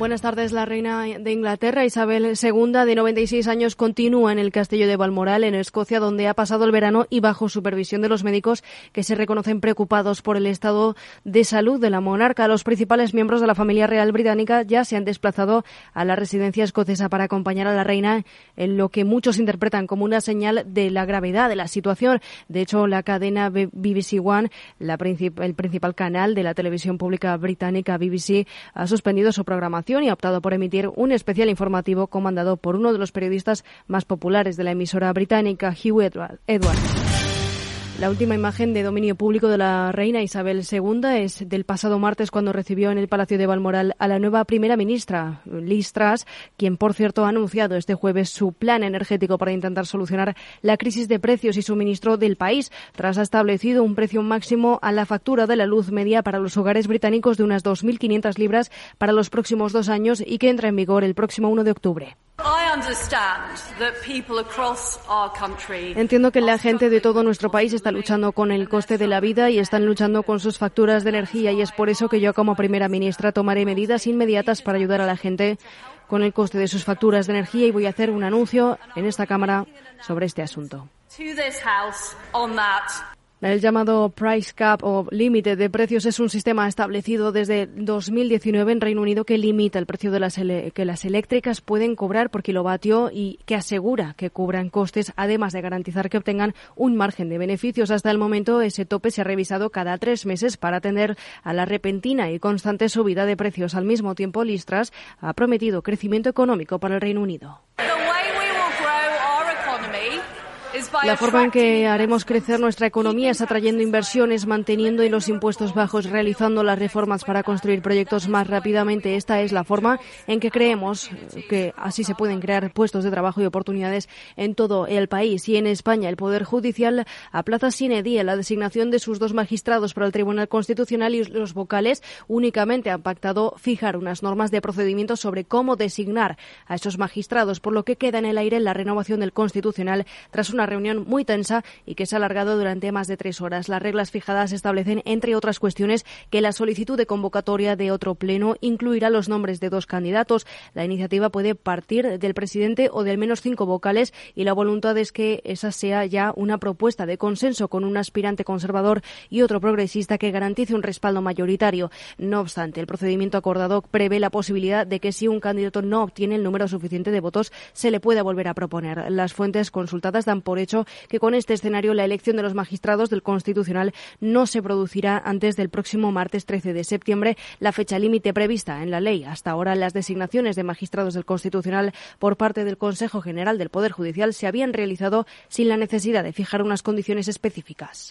Buenas tardes. La reina de Inglaterra, Isabel II, de 96 años, continúa en el castillo de Balmoral, en Escocia, donde ha pasado el verano y bajo supervisión de los médicos que se reconocen preocupados por el estado de salud de la monarca. Los principales miembros de la familia real británica ya se han desplazado a la residencia escocesa para acompañar a la reina en lo que muchos interpretan como una señal de la gravedad de la situación. De hecho, la cadena BBC One, la el principal canal de la televisión pública británica BBC, ha suspendido su programación y ha optado por emitir un especial informativo comandado por uno de los periodistas más populares de la emisora británica, Hugh Edwards. La última imagen de dominio público de la reina Isabel II es del pasado martes cuando recibió en el Palacio de Balmoral a la nueva primera ministra, Liz Truss, quien por cierto ha anunciado este jueves su plan energético para intentar solucionar la crisis de precios y suministro del país. Tras ha establecido un precio máximo a la factura de la luz media para los hogares británicos de unas 2.500 libras para los próximos dos años y que entra en vigor el próximo 1 de octubre. Entiendo que la gente de todo nuestro país está luchando con el coste de la vida y están luchando con sus facturas de energía y es por eso que yo como primera ministra tomaré medidas inmediatas para ayudar a la gente con el coste de sus facturas de energía y voy a hacer un anuncio en esta Cámara sobre este asunto. El llamado Price Cap o límite de precios es un sistema establecido desde 2019 en Reino Unido que limita el precio de las que las eléctricas pueden cobrar por kilovatio y que asegura que cubran costes, además de garantizar que obtengan un margen de beneficios. Hasta el momento, ese tope se ha revisado cada tres meses para atender a la repentina y constante subida de precios. Al mismo tiempo, Listras ha prometido crecimiento económico para el Reino Unido. La forma en que haremos crecer nuestra economía es atrayendo inversiones, manteniendo los impuestos bajos, realizando las reformas para construir proyectos más rápidamente. Esta es la forma en que creemos que así se pueden crear puestos de trabajo y oportunidades en todo el país. Y en España, el Poder Judicial aplaza sin día la designación de sus dos magistrados para el Tribunal Constitucional y los vocales únicamente han pactado fijar unas normas de procedimiento sobre cómo designar a esos magistrados, por lo que queda en el aire la renovación del Constitucional tras una reunión muy tensa y que se ha alargado durante más de tres horas. Las reglas fijadas establecen, entre otras cuestiones, que la solicitud de convocatoria de otro pleno incluirá los nombres de dos candidatos. La iniciativa puede partir del presidente o de al menos cinco vocales y la voluntad es que esa sea ya una propuesta de consenso con un aspirante conservador y otro progresista que garantice un respaldo mayoritario. No obstante, el procedimiento acordado prevé la posibilidad de que si un candidato no obtiene el número suficiente de votos, se le pueda volver a proponer. Las fuentes consultadas dan por hecho que con este escenario la elección de los magistrados del Constitucional no se producirá antes del próximo martes 13 de septiembre, la fecha límite prevista en la ley. Hasta ahora las designaciones de magistrados del Constitucional por parte del Consejo General del Poder Judicial se habían realizado sin la necesidad de fijar unas condiciones específicas.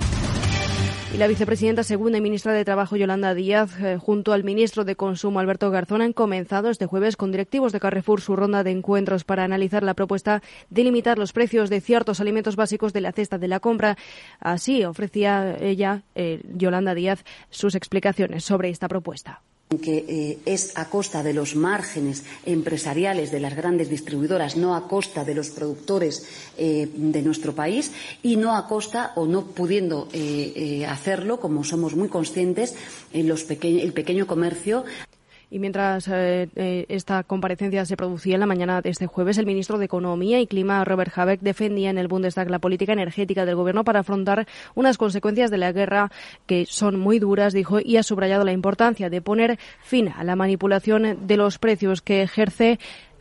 Y la vicepresidenta segunda y ministra de Trabajo, Yolanda Díaz, eh, junto al ministro de Consumo, Alberto Garzón, han comenzado este jueves con directivos de Carrefour su ronda de encuentros para analizar la propuesta de limitar los precios de ciertos alimentos básicos de la cesta de la compra. Así ofrecía ella, eh, Yolanda Díaz, sus explicaciones sobre esta propuesta que eh, es a costa de los márgenes empresariales de las grandes distribuidoras, no a costa de los productores eh, de nuestro país y no a costa o no pudiendo eh, hacerlo, como somos muy conscientes, en el pequeño comercio. Y mientras eh, eh, esta comparecencia se producía en la mañana de este jueves, el ministro de Economía y Clima, Robert Habeck, defendía en el Bundestag la política energética del gobierno para afrontar unas consecuencias de la guerra que son muy duras, dijo, y ha subrayado la importancia de poner fin a la manipulación de los precios que ejerce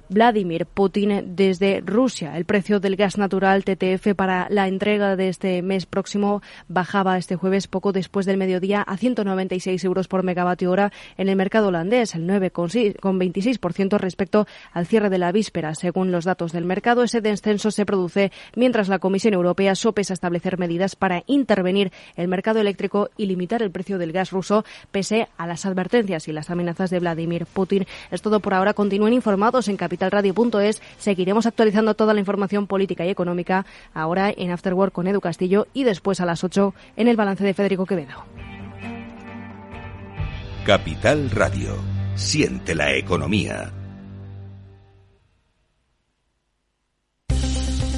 Vladimir Putin desde Rusia. El precio del gas natural TTF para la entrega de este mes próximo bajaba este jueves poco después del mediodía a 196 euros por megavatio hora en el mercado holandés, el 9,26% respecto al cierre de la víspera. Según los datos del mercado, ese descenso se produce mientras la Comisión Europea sopesa establecer medidas para intervenir el mercado eléctrico y limitar el precio del gas ruso, pese a las advertencias y las amenazas de Vladimir Putin. Es todo por ahora. Continúen informados en Capital capitalradio.es. Seguiremos actualizando toda la información política y económica ahora en Afterwork con Edu Castillo y después a las 8 en el balance de Federico Quevedo. Capital Radio. Siente la economía.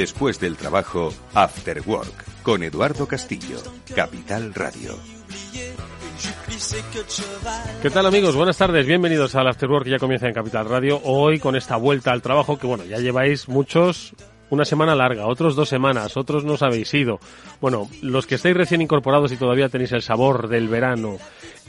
Después del trabajo, After Work, con Eduardo Castillo, Capital Radio. ¿Qué tal amigos? Buenas tardes, bienvenidos al After Work que ya comienza en Capital Radio. Hoy con esta vuelta al trabajo que bueno, ya lleváis muchos una semana larga, otros dos semanas, otros no habéis ido. Bueno, los que estáis recién incorporados y todavía tenéis el sabor del verano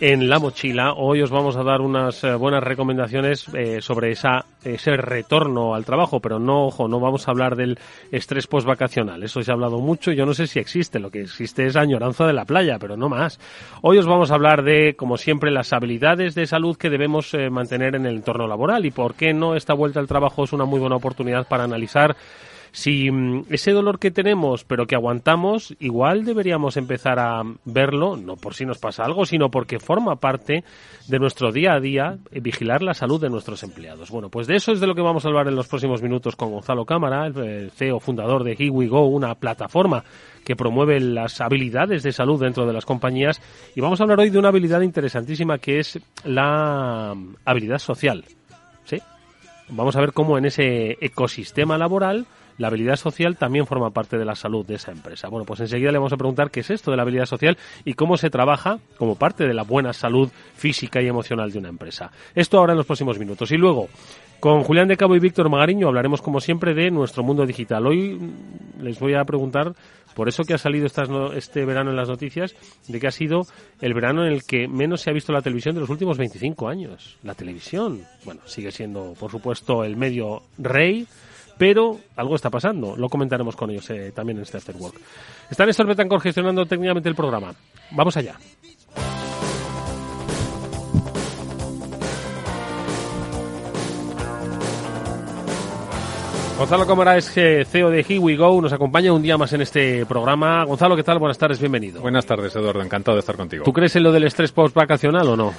en la mochila, hoy os vamos a dar unas eh, buenas recomendaciones eh, sobre esa, ese retorno al trabajo, pero no, ojo, no vamos a hablar del estrés postvacacional. Eso se ha hablado mucho, yo no sé si existe, lo que existe es añoranza de la playa, pero no más. Hoy os vamos a hablar de, como siempre, las habilidades de salud que debemos eh, mantener en el entorno laboral y por qué no esta vuelta al trabajo es una muy buena oportunidad para analizar si mm, ese dolor que tenemos pero que aguantamos, igual deberíamos empezar a verlo, no por si nos pasa algo, sino porque forma parte de nuestro día a día eh, vigilar la salud de nuestros empleados. Bueno, pues de eso es de lo que vamos a hablar en los próximos minutos con Gonzalo Cámara, el CEO fundador de Here una plataforma que promueve las habilidades de salud dentro de las compañías. Y vamos a hablar hoy de una habilidad interesantísima que es la mm, habilidad social. ¿Sí? Vamos a ver cómo en ese ecosistema laboral la habilidad social también forma parte de la salud de esa empresa. Bueno, pues enseguida le vamos a preguntar qué es esto de la habilidad social y cómo se trabaja como parte de la buena salud física y emocional de una empresa. Esto ahora en los próximos minutos. Y luego, con Julián de Cabo y Víctor Magariño hablaremos como siempre de nuestro mundo digital. Hoy les voy a preguntar por eso que ha salido este verano en las noticias, de que ha sido el verano en el que menos se ha visto la televisión de los últimos 25 años. La televisión, bueno, sigue siendo, por supuesto, el medio rey, pero algo está pasando. Lo comentaremos con ellos eh, también en este After Work. Está Néstor Betancor gestionando técnicamente el programa. Vamos allá. Gonzalo Cámara es eh, CEO de Here We Go, nos acompaña un día más en este programa. Gonzalo, ¿qué tal? Buenas tardes, bienvenido. Buenas tardes, Eduardo, encantado de estar contigo. ¿Tú crees en lo del estrés post-vacacional o no?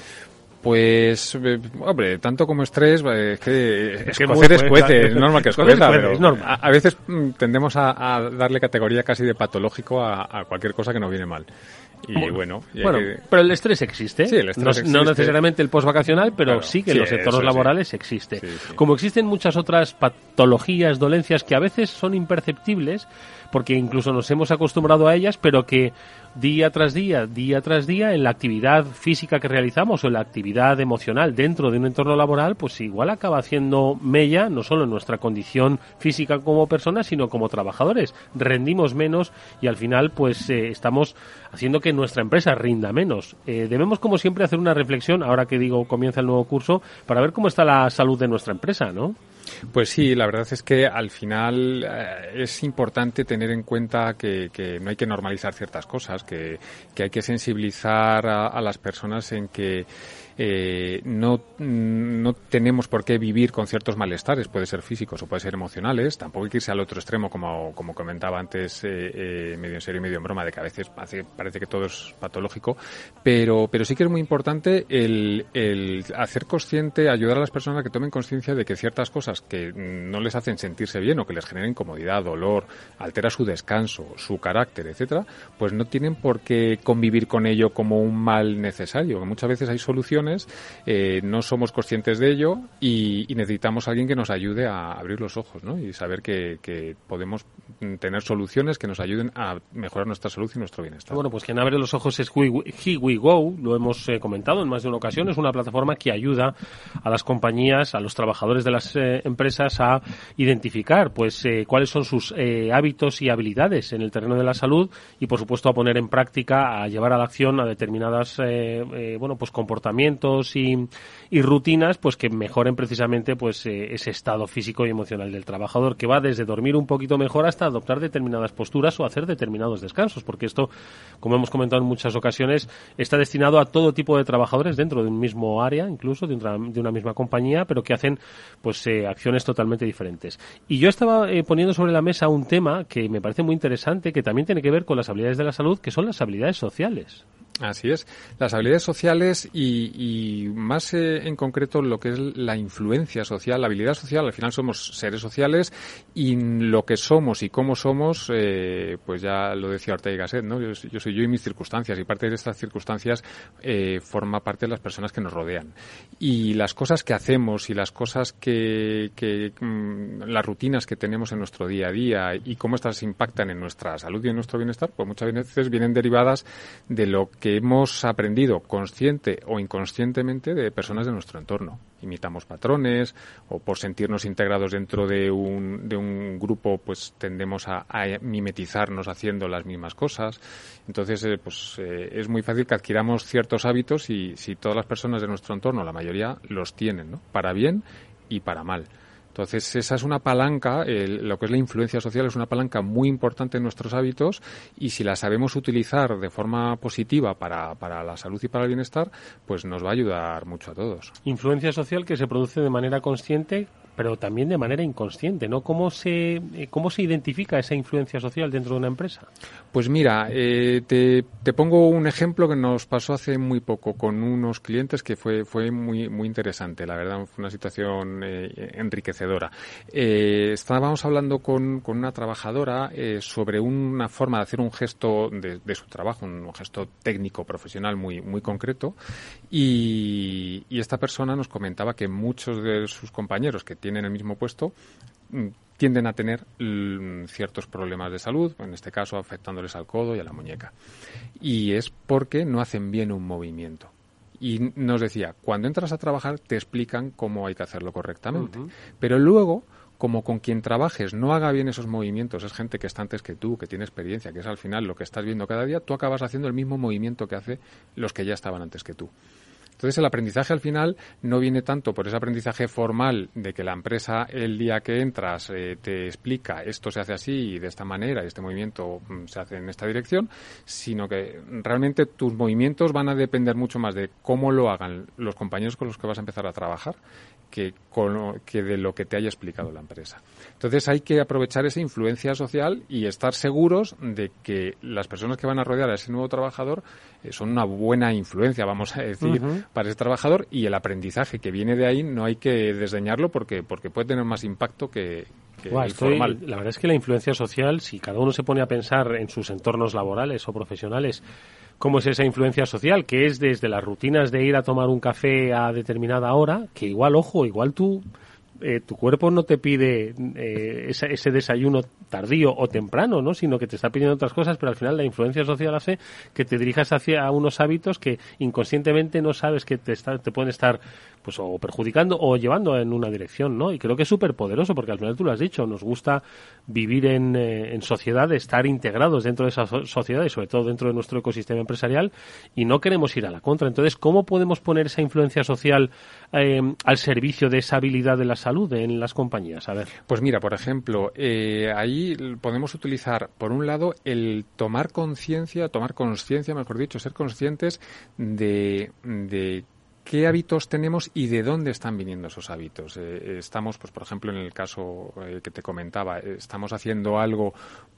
Pues, eh, hombre, tanto como estrés, eh, es que es, que es normal que escueza, pero A, veces mm, tendemos a, darle categoría casi de patológico a, cualquier cosa que nos viene mal. Y bueno, bueno pero el estrés existe. Sí, el estrés no, necesariamente el postvacacional, pero sí que en los sectores laborales existe. Como existen muchas otras patologías, dolencias que a veces son imperceptibles, porque incluso nos hemos acostumbrado a ellas, pero que día tras día, día tras día, en la actividad física que realizamos o en la actividad emocional dentro de un entorno laboral, pues igual acaba haciendo mella, no solo en nuestra condición física como personas, sino como trabajadores. Rendimos menos y al final, pues eh, estamos haciendo que nuestra empresa rinda menos. Eh, debemos, como siempre, hacer una reflexión, ahora que digo comienza el nuevo curso, para ver cómo está la salud de nuestra empresa, ¿no? Pues sí, la verdad es que al final eh, es importante tener en cuenta que, no hay que normalizar ciertas cosas, que, hay que sensibilizar a las personas en que eh, no, no tenemos por qué vivir con ciertos malestares, puede ser físicos o puede ser emocionales, tampoco hay que irse al otro extremo, como, como comentaba antes, eh, eh, medio en serio y medio en broma, de que a veces parece, que todo es patológico, pero, pero sí que es muy importante el, hacer consciente, ayudar a las personas a que tomen conciencia de que ciertas cosas que no les hacen sentirse bien o que les generen incomodidad, dolor, altera su descanso, su carácter, etcétera, pues no tienen por qué convivir con ello como un mal necesario. Muchas veces hay soluciones, eh, no somos conscientes de ello y, necesitamos alguien que nos ayude a abrir los ojos ¿no? y saber que, podemos tener soluciones que nos ayuden a mejorar nuestra salud y nuestro bienestar. Bueno, pues quien abre los ojos es Here We Go, lo hemos eh, comentado en más de una ocasión, es una plataforma que ayuda a las compañías, a los trabajadores de las eh, empresas a identificar pues cuáles son sus hábitos y habilidades en el terreno de la salud y por supuesto a poner en práctica, a llevar a la acción a determinadas bueno, pues comportamientos y, rutinas pues que mejoren precisamente pues ese estado físico y emocional del trabajador que va desde dormir un poquito mejor hasta adoptar determinadas posturas o hacer determinados descansos, porque esto, como hemos comentado en muchas ocasiones, está destinado a todo tipo de trabajadores dentro de un mismo área, incluso de una, de una misma compañía, pero que hacen pues eh, acciones totalmente diferentes. Y yo estaba eh, poniendo sobre la mesa un tema que me parece muy interesante, que también tiene que ver con las habilidades de la salud, que son las habilidades sociales. Así es. Las habilidades sociales y, más eh, en concreto lo que es la influencia social, la habilidad social, al final somos seres sociales y lo que somos y cómo somos, eh, pues ya lo decía Ortega y Gasset, ¿no? Yo, soy yo y mis circunstancias y parte de estas circunstancias eh, forma parte de las personas que nos rodean. Y las cosas que hacemos y las cosas que, que mm, las rutinas que tenemos en nuestro día a día y cómo estas impactan en nuestra salud y en nuestro bienestar, pues muchas veces vienen derivadas de lo que hemos aprendido consciente o inconscientemente de personas de nuestro entorno. Imitamos patrones o por sentirnos integrados dentro de un, de un grupo pues tendemos a, mimetizarnos haciendo las mismas cosas. Entonces eh, pues eh, es muy fácil que adquiramos ciertos hábitos y si todas las personas de nuestro entorno, la mayoría, los tienen, ¿no? Para bien y para mal. Entonces, esa es una palanca, lo que es la influencia social es una palanca muy importante en nuestros hábitos y si la sabemos utilizar de forma positiva para, para la salud y para el bienestar, pues nos va a ayudar mucho a todos. Influencia social que se produce de manera consciente pero también de manera inconsciente, ¿no? ¿Cómo se, eh, cómo se identifica esa influencia social dentro de una empresa? Pues mira, eh, te, te, pongo un ejemplo que nos pasó hace muy poco con unos clientes que fue, fue muy, muy interesante, la verdad, fue una situación eh, enriquecedora. estábamos hablando con, con una trabajadora sobre una forma de hacer un gesto de, de, su trabajo, un gesto técnico, profesional muy, muy concreto, y, y esta persona nos comentaba que muchos de sus compañeros que tienen el mismo puesto mm, tienden a tener mm, ciertos problemas de salud, en este caso afectándoles al codo y a la muñeca. Y es porque no hacen bien un movimiento. Y nos decía, cuando entras a trabajar te explican cómo hay que hacerlo correctamente. Pero luego, como con quien trabajes no haga bien esos movimientos, es gente que está antes que tú, que tiene experiencia, que es al final lo que estás viendo cada día, tú acabas haciendo el mismo movimiento que hace los que ya estaban antes que tú. Entonces el aprendizaje al final no viene tanto por ese aprendizaje formal de que la empresa el día que entras eh, te explica esto se hace así y de esta manera y este movimiento mm, se hace en esta dirección, sino que realmente tus movimientos van a depender mucho más de cómo lo hagan los compañeros con los que vas a empezar a trabajar que, con, que de lo que te haya explicado la empresa. Entonces hay que aprovechar esa influencia social y estar seguros de que las personas que van a rodear a ese nuevo trabajador eh, son una buena influencia, vamos a decir, para ese trabajador y el aprendizaje que viene de ahí no hay que desdeñarlo porque, porque puede tener más impacto que, el formal. La verdad es que la influencia social, si cada uno se pone a pensar en sus entornos laborales o profesionales, cómo es esa influencia social, que es desde las rutinas de ir a tomar un café a determinada hora, que igual, ojo, igual tú eh, tu cuerpo no te pide eh, ese, desayuno tardío o temprano, ¿no? Sino que te está pidiendo otras cosas, pero al final la influencia social hace que te dirijas hacia unos hábitos que inconscientemente no sabes que te, te pueden estar pues o perjudicando o llevando en una dirección, ¿no? Y creo que es súper poderoso porque al final tú lo has dicho, nos gusta vivir en, eh, en, sociedad, estar integrados dentro de esa sociedad y sobre todo dentro de nuestro ecosistema empresarial y no queremos ir a la contra. Entonces, ¿cómo podemos poner esa influencia social eh, al servicio de esa habilidad de la salud en las compañías? A ver. Pues mira, por ejemplo, eh, ahí podemos utilizar, por un lado, el tomar conciencia, tomar conciencia, mejor dicho, ser conscientes de qué hábitos tenemos y de dónde están viniendo esos hábitos. Eh, estamos, pues por ejemplo, en el caso eh, que te comentaba, estamos haciendo algo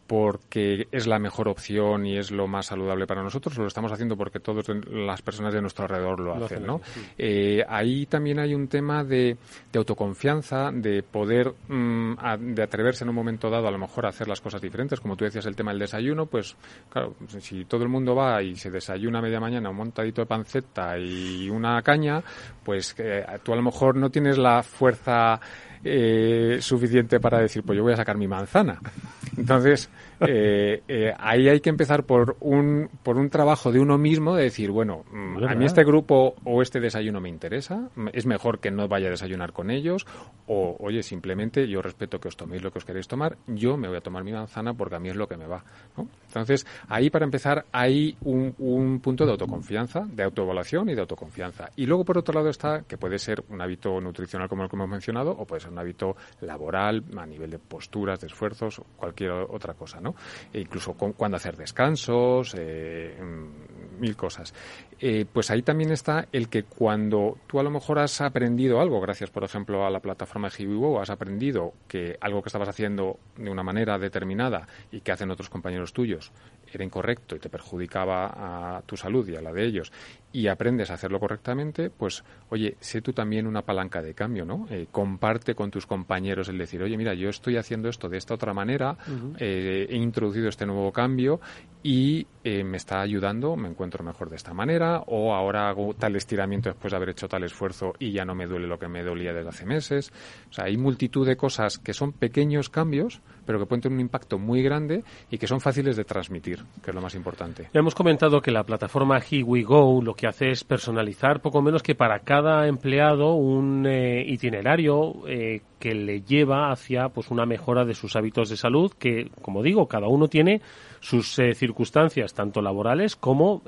porque es la mejor opción y es lo más saludable para nosotros, lo estamos haciendo porque todas las personas de nuestro alrededor lo, hacen, ¿no? Eh, ahí también hay un tema de, autoconfianza, de poder, mm, de atreverse en un momento dado a lo mejor a hacer las cosas diferentes, como tú decías el tema del desayuno, pues claro, si todo el mundo va y se desayuna a media mañana un montadito de panceta y una caña, pues eh, tú a lo mejor no tienes la fuerza eh, suficiente para decir, pues yo voy a sacar mi manzana. Entonces, eh, eh, ahí hay que empezar por un, por un trabajo de uno mismo, de decir, bueno, mm, a mí este grupo o este desayuno me interesa, es mejor que no vaya a desayunar con ellos, o oye, simplemente yo respeto que os toméis lo que os queréis tomar, yo me voy a tomar mi manzana porque a mí es lo que me va. Entonces, ahí para empezar hay un, un punto de autoconfianza, de autoevaluación y de autoconfianza. Y luego, por otro lado, está que puede ser un hábito nutricional como el que hemos mencionado, o puede ser un hábito laboral a nivel de posturas, de esfuerzos, o cualquier otra cosa, E incluso con, cuándo hacer descansos, eh, mil cosas. Eh, pues ahí también está el que cuando tú a lo mejor has aprendido algo, gracias por ejemplo a la plataforma de Hibiwo, has aprendido que algo que estabas haciendo de una manera determinada y que hacen otros compañeros tuyos era incorrecto y te perjudicaba a tu salud y a la de ellos, y aprendes a hacerlo correctamente, pues, oye, sé tú también una palanca de cambio, ¿no? Eh, comparte con tus compañeros el decir, oye, mira, yo estoy haciendo esto de esta otra manera, eh, he introducido este nuevo cambio y eh, me está ayudando, me encuentro mejor de esta manera, o ahora hago tal estiramiento después de haber hecho tal esfuerzo y ya no me duele lo que me dolía desde hace meses. O sea, hay multitud de cosas que son pequeños cambios, pero que pueden tener un impacto muy grande y que son fáciles de transmitir, que es lo más importante. Ya hemos comentado que la plataforma Here Go lo que hace es personalizar poco menos que para cada empleado un eh, itinerario eh, que le lleva hacia pues una mejora de sus hábitos de salud que, como digo, cada uno tiene sus eh, circunstancias tanto laborales como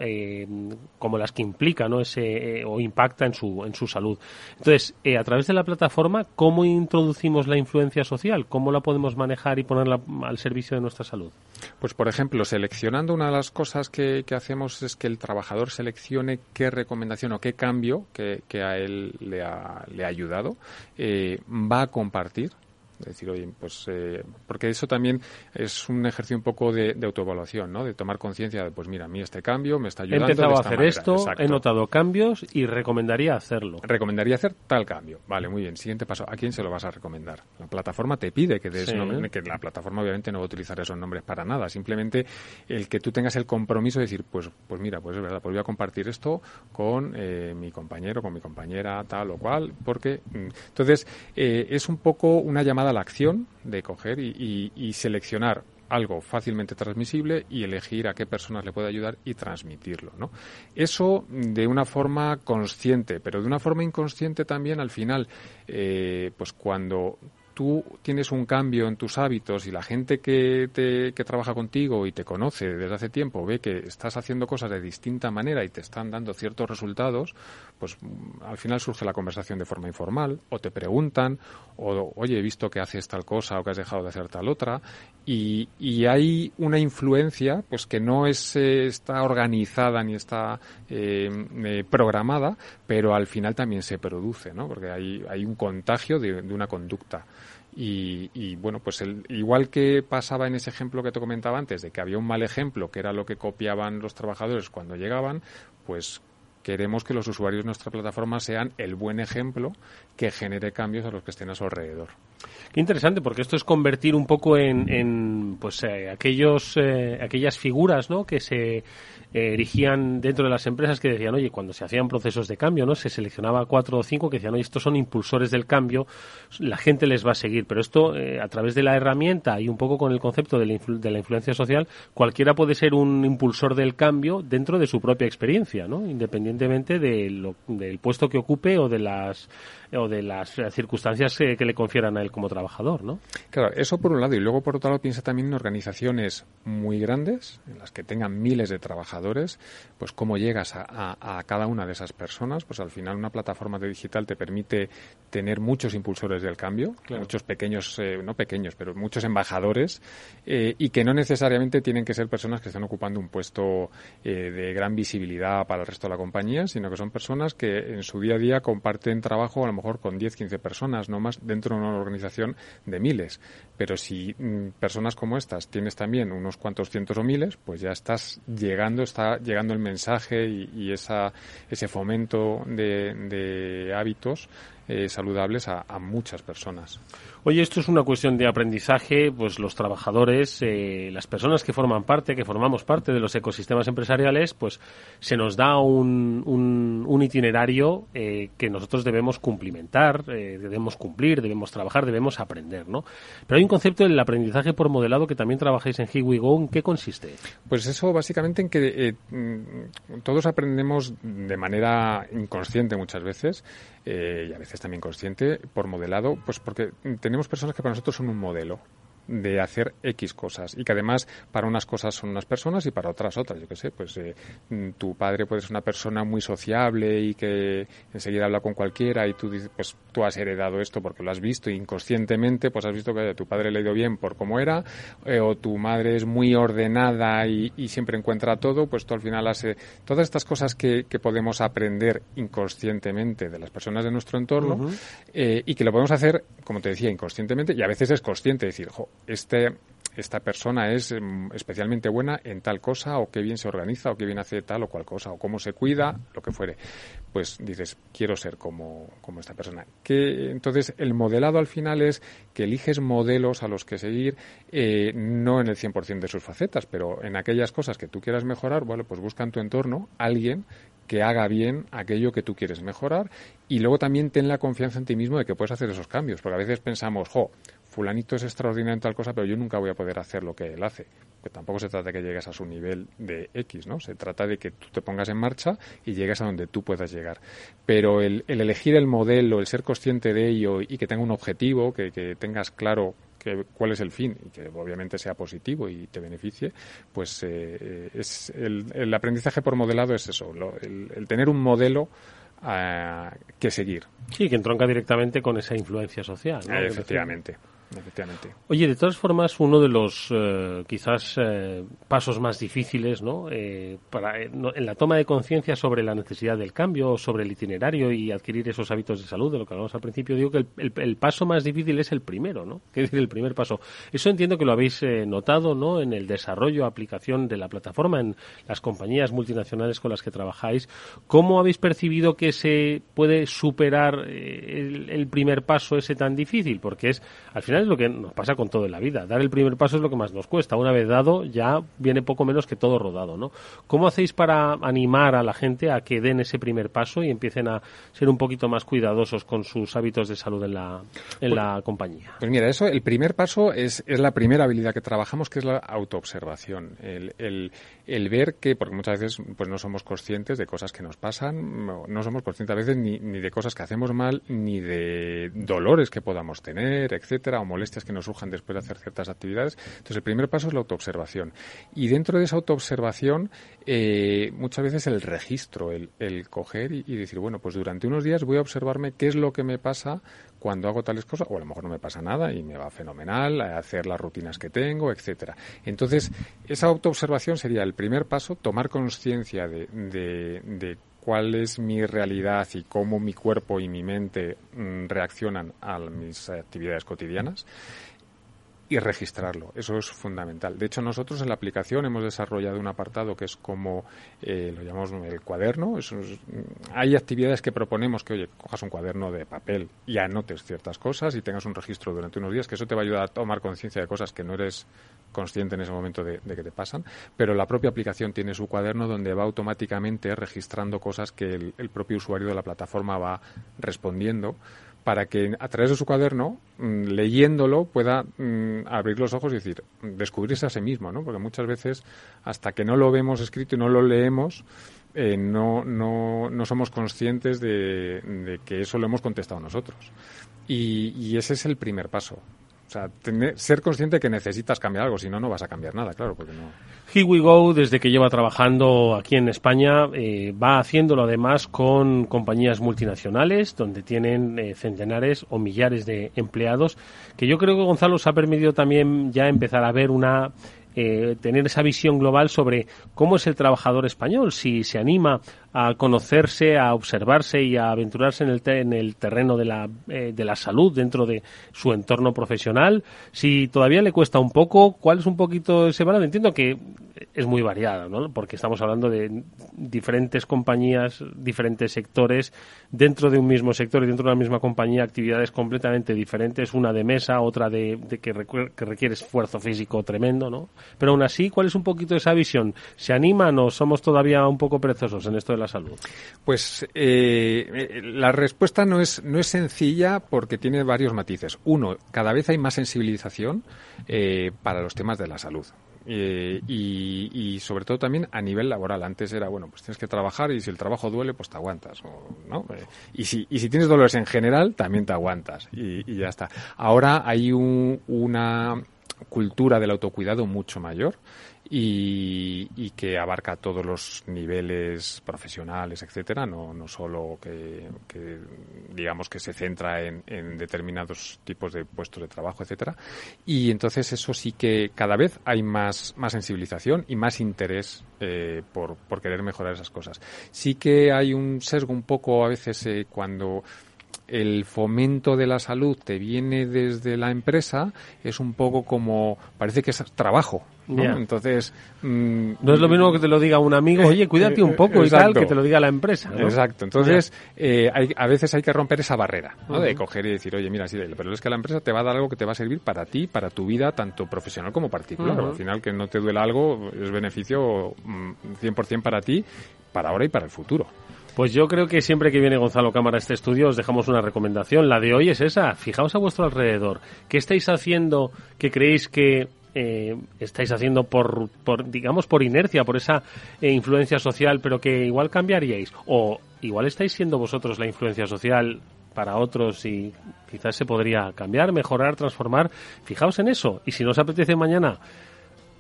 como las que implica no ese o impacta en su en su salud. Entonces a través de la plataforma cómo introducimos la influencia social cómo la podemos manejar y ponerla al servicio de nuestra salud pues por ejemplo seleccionando una de las cosas que, que hacemos es que el trabajador seleccione qué recomendación o qué cambio que, a él le ha, le ha ayudado eh, va a compartir decir, oye, pues, eh, porque eso también es un ejercicio un poco de, autoevaluación, ¿no? De tomar conciencia de, pues mira, a mí este cambio me está ayudando. He empezado a hacer esto, he notado cambios y recomendaría hacerlo. Recomendaría hacer tal cambio. Vale, muy bien. Siguiente paso. ¿A quién se lo vas a recomendar? La plataforma te pide que des que la plataforma obviamente no va a utilizar esos nombres para nada. Simplemente el que tú tengas el compromiso de decir, pues, pues mira, pues es verdad, pues voy a compartir esto con eh, mi compañero, con mi compañera, tal o cual, porque mm, entonces eh, es un poco una llamada la acción de coger y, seleccionar algo fácilmente transmisible y elegir a qué personas le puede ayudar y transmitirlo, ¿no? Eso de una forma consciente, pero de una forma inconsciente también al final, eh, pues cuando tú tienes un cambio en tus hábitos y la gente que, te, que trabaja contigo y te conoce desde hace tiempo ve que estás haciendo cosas de distinta manera y te están dando ciertos resultados, pues mm, al final surge la conversación de forma informal o te preguntan o oye, he visto que haces tal cosa o que has dejado de hacer tal otra y, y hay una influencia pues que no es, eh, está organizada ni está eh, eh, programada, pero al final también se produce, ¿no? Porque hay, hay un contagio de, de una conducta. Y, bueno, pues el, igual que pasaba en ese ejemplo que te comentaba antes, de que había un mal ejemplo, que era lo que copiaban los trabajadores cuando llegaban, pues queremos que los usuarios de nuestra plataforma sean el buen ejemplo que genere cambios a los que estén a su alrededor. Qué interesante, porque esto es convertir un poco en, pues eh, aquellos, eh, aquellas figuras ¿no? que se eh, erigían dentro de las empresas que decían, oye, cuando se hacían procesos de cambio, ¿no? Se seleccionaba cuatro o cinco que decían, oye, estos son impulsores del cambio, la gente les va a seguir. Pero esto, eh, a través de la herramienta y un poco con el concepto de la, de la, influencia social, cualquiera puede ser un impulsor del cambio dentro de su propia experiencia, ¿no? Independientemente de lo, del puesto que ocupe o de las o de las circunstancias que, le confieran a él como trabajador, ¿no? Claro, eso por un lado. Y luego, por otro lado, piensa también en organizaciones muy grandes, en las que tengan miles de trabajadores, pues cómo llegas a, cada una de esas personas. Pues al final una plataforma de digital te permite tener muchos impulsores del cambio, muchos pequeños, eh, no pequeños, pero muchos embajadores, eh, y que no necesariamente tienen que ser personas que estén ocupando un puesto eh, de gran visibilidad para el resto de la compañía, sino que son personas que en su día a día comparten trabajo a lo mejor con 10, 15 personas, no más, dentro de una organización de miles. Pero si mm, personas como estas tienes también unos cuantos cientos o miles, pues ya estás llegando, está llegando el mensaje y, esa, ese fomento de, hábitos eh, saludables a muchas personas. Oye, esto es una cuestión de aprendizaje, pues los trabajadores, eh, las personas que forman parte, que formamos parte de los ecosistemas empresariales, pues se nos da un, un, itinerario eh, que nosotros debemos cumplimentar, debemos cumplir, debemos trabajar, debemos aprender, ¿no? Pero hay un concepto del aprendizaje por modelado que también trabajáis en Here We Go. ¿En qué consiste? Pues eso básicamente en que mm, todos aprendemos de manera inconsciente muchas veces y a veces también consciente por modelado, pues porque tenemos personas que para nosotros son un modelo de hacer X cosas y que además para unas cosas son unas personas y para otras otras. Yo qué sé, pues eh, tu padre puede ser una persona muy sociable y que enseguida habla con cualquiera y tú dices, pues tú has heredado esto porque lo has visto inconscientemente, pues has visto que a tu padre le ha ido bien por cómo era eh, o tu madre es muy ordenada y, siempre encuentra todo, pues tú al final hace todas estas cosas que, podemos aprender inconscientemente de las personas de nuestro entorno eh, y que lo podemos hacer, como te decía, inconscientemente y a veces es consciente, decir, jo, este, esta persona es mm, especialmente buena en tal cosa o qué bien se organiza o qué bien hace tal o cual cosa o cómo se cuida, lo que fuere. Pues dices, quiero ser como, como esta persona. Que, entonces, el modelado al final es que eliges modelos a los que seguir, eh, no en el 100% de sus facetas, pero en aquellas cosas que tú quieras mejorar, bueno, pues busca en tu entorno alguien que haga bien aquello que tú quieres mejorar y luego también ten la confianza en ti mismo de que puedes hacer esos cambios, porque a veces pensamos, jo, fulanito es extraordinario en tal cosa, pero yo nunca voy a poder hacer lo que él hace. Que tampoco se trata de que llegues a su nivel de X, ¿no? Se trata de que tú te pongas en marcha y llegues a donde tú puedas llegar. Pero el, elegir el modelo, el ser consciente de ello y que tenga un objetivo, que, tengas claro que, cuál es el fin y que obviamente sea positivo y te beneficie, pues eh, es el, aprendizaje por modelado es eso, el, tener un modelo eh, que seguir. Sí, que entronca directamente con esa influencia social. Efectivamente. Efectivamente. Oye, de todas formas, uno de los eh, quizás eh, pasos más difíciles ¿no? Eh, para, en la toma de conciencia sobre la necesidad del cambio, sobre el itinerario y adquirir esos hábitos de salud, de lo que hablamos al principio, digo que el, paso más difícil es el primero, ¿no? Que es decir, el primer paso. Eso entiendo que lo habéis notado ¿no? en el desarrollo, aplicación de la plataforma, en las compañías multinacionales con las que trabajáis. ¿Cómo habéis percibido que se puede superar el, el primer paso ese tan difícil? Porque es, al final, es lo que nos pasa con todo en la vida. Dar el primer paso es lo que más nos cuesta. Una vez dado, ya viene poco menos que todo rodado, ¿no? ¿Cómo hacéis para animar a la gente a que den ese primer paso y empiecen a ser un poquito más cuidadosos con sus hábitos de salud en la, en la pues, compañía? Pues mira, eso, el primer paso es, es la primera habilidad que trabajamos, que es la autoobservación. El, el, el ver que, porque muchas veces pues no somos conscientes de cosas que nos pasan, no, somos conscientes a veces ni, ni de cosas que hacemos mal, ni de dolores que podamos tener, etcétera, molestias que nos surjan después de hacer ciertas actividades. Entonces, el primer paso es la autoobservación. Y dentro de esa autoobservación, eh, muchas veces el registro, el, el coger y, decir, bueno, pues durante unos días voy a observarme qué es lo que me pasa cuando hago tales cosas, o a lo mejor no me pasa nada y me va fenomenal, a hacer las rutinas que tengo, etcétera. Entonces, esa autoobservación sería el primer paso, tomar conciencia de cuál es mi realidad y cómo mi cuerpo y mi mente mm, reaccionan a mis actividades cotidianas y registrarlo. Eso es fundamental. De hecho, nosotros en la aplicación hemos desarrollado un apartado que es como eh, lo llamamos el cuaderno. hay actividades que proponemos que, oye, cojas un cuaderno de papel y anotes ciertas cosas y tengas un registro durante unos días, que eso te va a ayudar a tomar conciencia de cosas que no eres consciente en ese momento de, que te pasan. Pero la propia aplicación tiene su cuaderno donde va automáticamente registrando cosas que el propio usuario de la plataforma va respondiendo para que a través de su cuaderno, mm, leyéndolo, pueda mm, abrir los ojos y decir, descubrirse a sí mismo, ¿no? Porque muchas veces, hasta que no lo vemos escrito y no lo leemos, eh, no, no, no, somos conscientes de, que eso lo hemos contestado nosotros. Y ese es el primer paso. O sea, ser consciente que necesitas cambiar algo, si no, no vas a cambiar nada, claro, porque no. Here We Go, desde que lleva trabajando aquí en España, eh, va haciéndolo además con compañías multinacionales, donde tienen eh, centenares o millares de empleados, que yo creo que Gonzalo se ha permitido también ya empezar a ver una eh, tener esa visión global sobre cómo es el trabajador español, si se anima a conocerse, a observarse y a aventurarse en el, en el terreno de la, eh, de la salud dentro de su entorno profesional. Si todavía le cuesta un poco, ¿cuál es un poquito ese balance? Entiendo que es muy variada, ¿no? Porque estamos hablando de diferentes compañías, diferentes sectores, dentro de un mismo sector y dentro de una misma compañía, actividades completamente diferentes, una de mesa, otra de, que, requiere esfuerzo físico tremendo, ¿no? Pero aún así, ¿cuál es un poquito esa visión? ¿Se animan o somos todavía un poco perezosos en esto de la salud? Pues eh, la respuesta no es, no es sencilla porque tiene varios matices. Uno, cada vez hay más sensibilización eh, para los temas de la salud. Eh, y, sobre todo también a nivel laboral. Antes era, bueno, pues tienes que trabajar y si el trabajo duele, pues te aguantas. ¿no? Eh, y, si, y si tienes dolores en general, también te aguantas y, ya está. Ahora hay una cultura del autocuidado mucho mayor y, que abarca todos los niveles profesionales, etcétera, no, no solo que, digamos que se centra en, determinados tipos de puestos de trabajo, etcétera. Y entonces eso sí que cada vez hay más, más sensibilización y más interés eh, por, por querer mejorar esas cosas. Sí que hay un sesgo un poco a veces eh, cuando el fomento de la salud te viene desde la empresa, es un poco como, parece que es trabajo. ¿no? Entonces. Mm, no es lo mismo que te lo diga un amigo, oye, cuídate un poco y tal, que te lo diga la empresa. Exacto. Entonces, eh, hay, a veces hay que romper esa barrera, ¿no? De coger y decir, oye, mira, sí, pero es que la empresa te va a dar algo que te va a servir para ti, para tu vida, tanto profesional como particular. Al final, que no te duele algo es beneficio 100% mm, para ti, para ahora y para el futuro. Pues yo creo que siempre que viene Gonzalo Cámara a este estudio os dejamos una recomendación. La de hoy es esa. Fijaos a vuestro alrededor. ¿Qué estáis haciendo que creéis que eh, estáis haciendo por, por, digamos, por inercia, por esa eh, influencia social, pero que igual cambiaríais? O igual estáis siendo vosotros la influencia social para otros y quizás se podría cambiar, mejorar, transformar. Fijaos en eso. Y si no os apetece mañana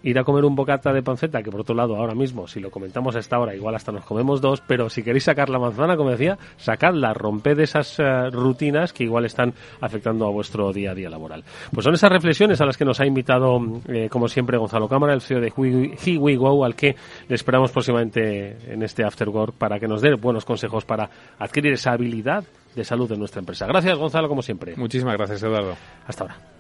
ir a comer un bocata de panceta, que por otro lado, ahora mismo, si lo comentamos a esta hora, igual hasta nos comemos dos, pero si queréis sacar la manzana, como decía, sacadla, romped esas eh, rutinas que igual están afectando a vuestro día a día laboral. Pues son esas reflexiones a las que nos ha invitado, eh, como siempre, Gonzalo Cámara, el CEO de Here We Go, al que le esperamos próximamente en este After Work para que nos dé buenos consejos para adquirir esa habilidad de salud de nuestra empresa. Gracias, Gonzalo, como siempre. Muchísimas gracias, Eduardo. Hasta ahora.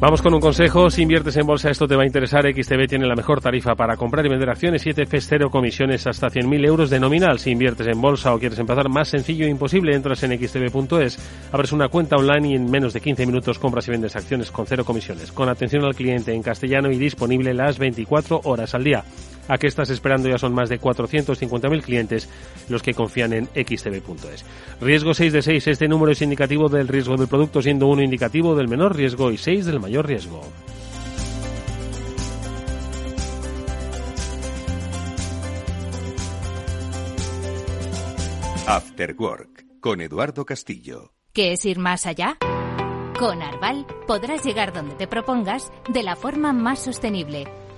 Vamos con un consejo. Si inviertes en bolsa, esto te va a interesar. XTB tiene la mejor tarifa para comprar y vender acciones. 7 F cero comisiones hasta 100.000 euros de nominal. Si inviertes en bolsa o quieres empezar más sencillo e imposible, entras en xtb.es, abres una cuenta online y en menos de 15 minutos compras y vendes acciones con cero comisiones. Con atención al cliente en castellano y disponible las 24 horas al día. ¿A qué estás esperando? Ya son más de 450.000 clientes los que confían en xtb.es. Riesgo 6 de 6. Este número es indicativo del riesgo del producto, siendo uno indicativo del menor riesgo y 6 del mayor riesgo. After Work con Eduardo Castillo. ¿Qué es ir más allá? Con Arval podrás llegar donde te propongas de la forma más sostenible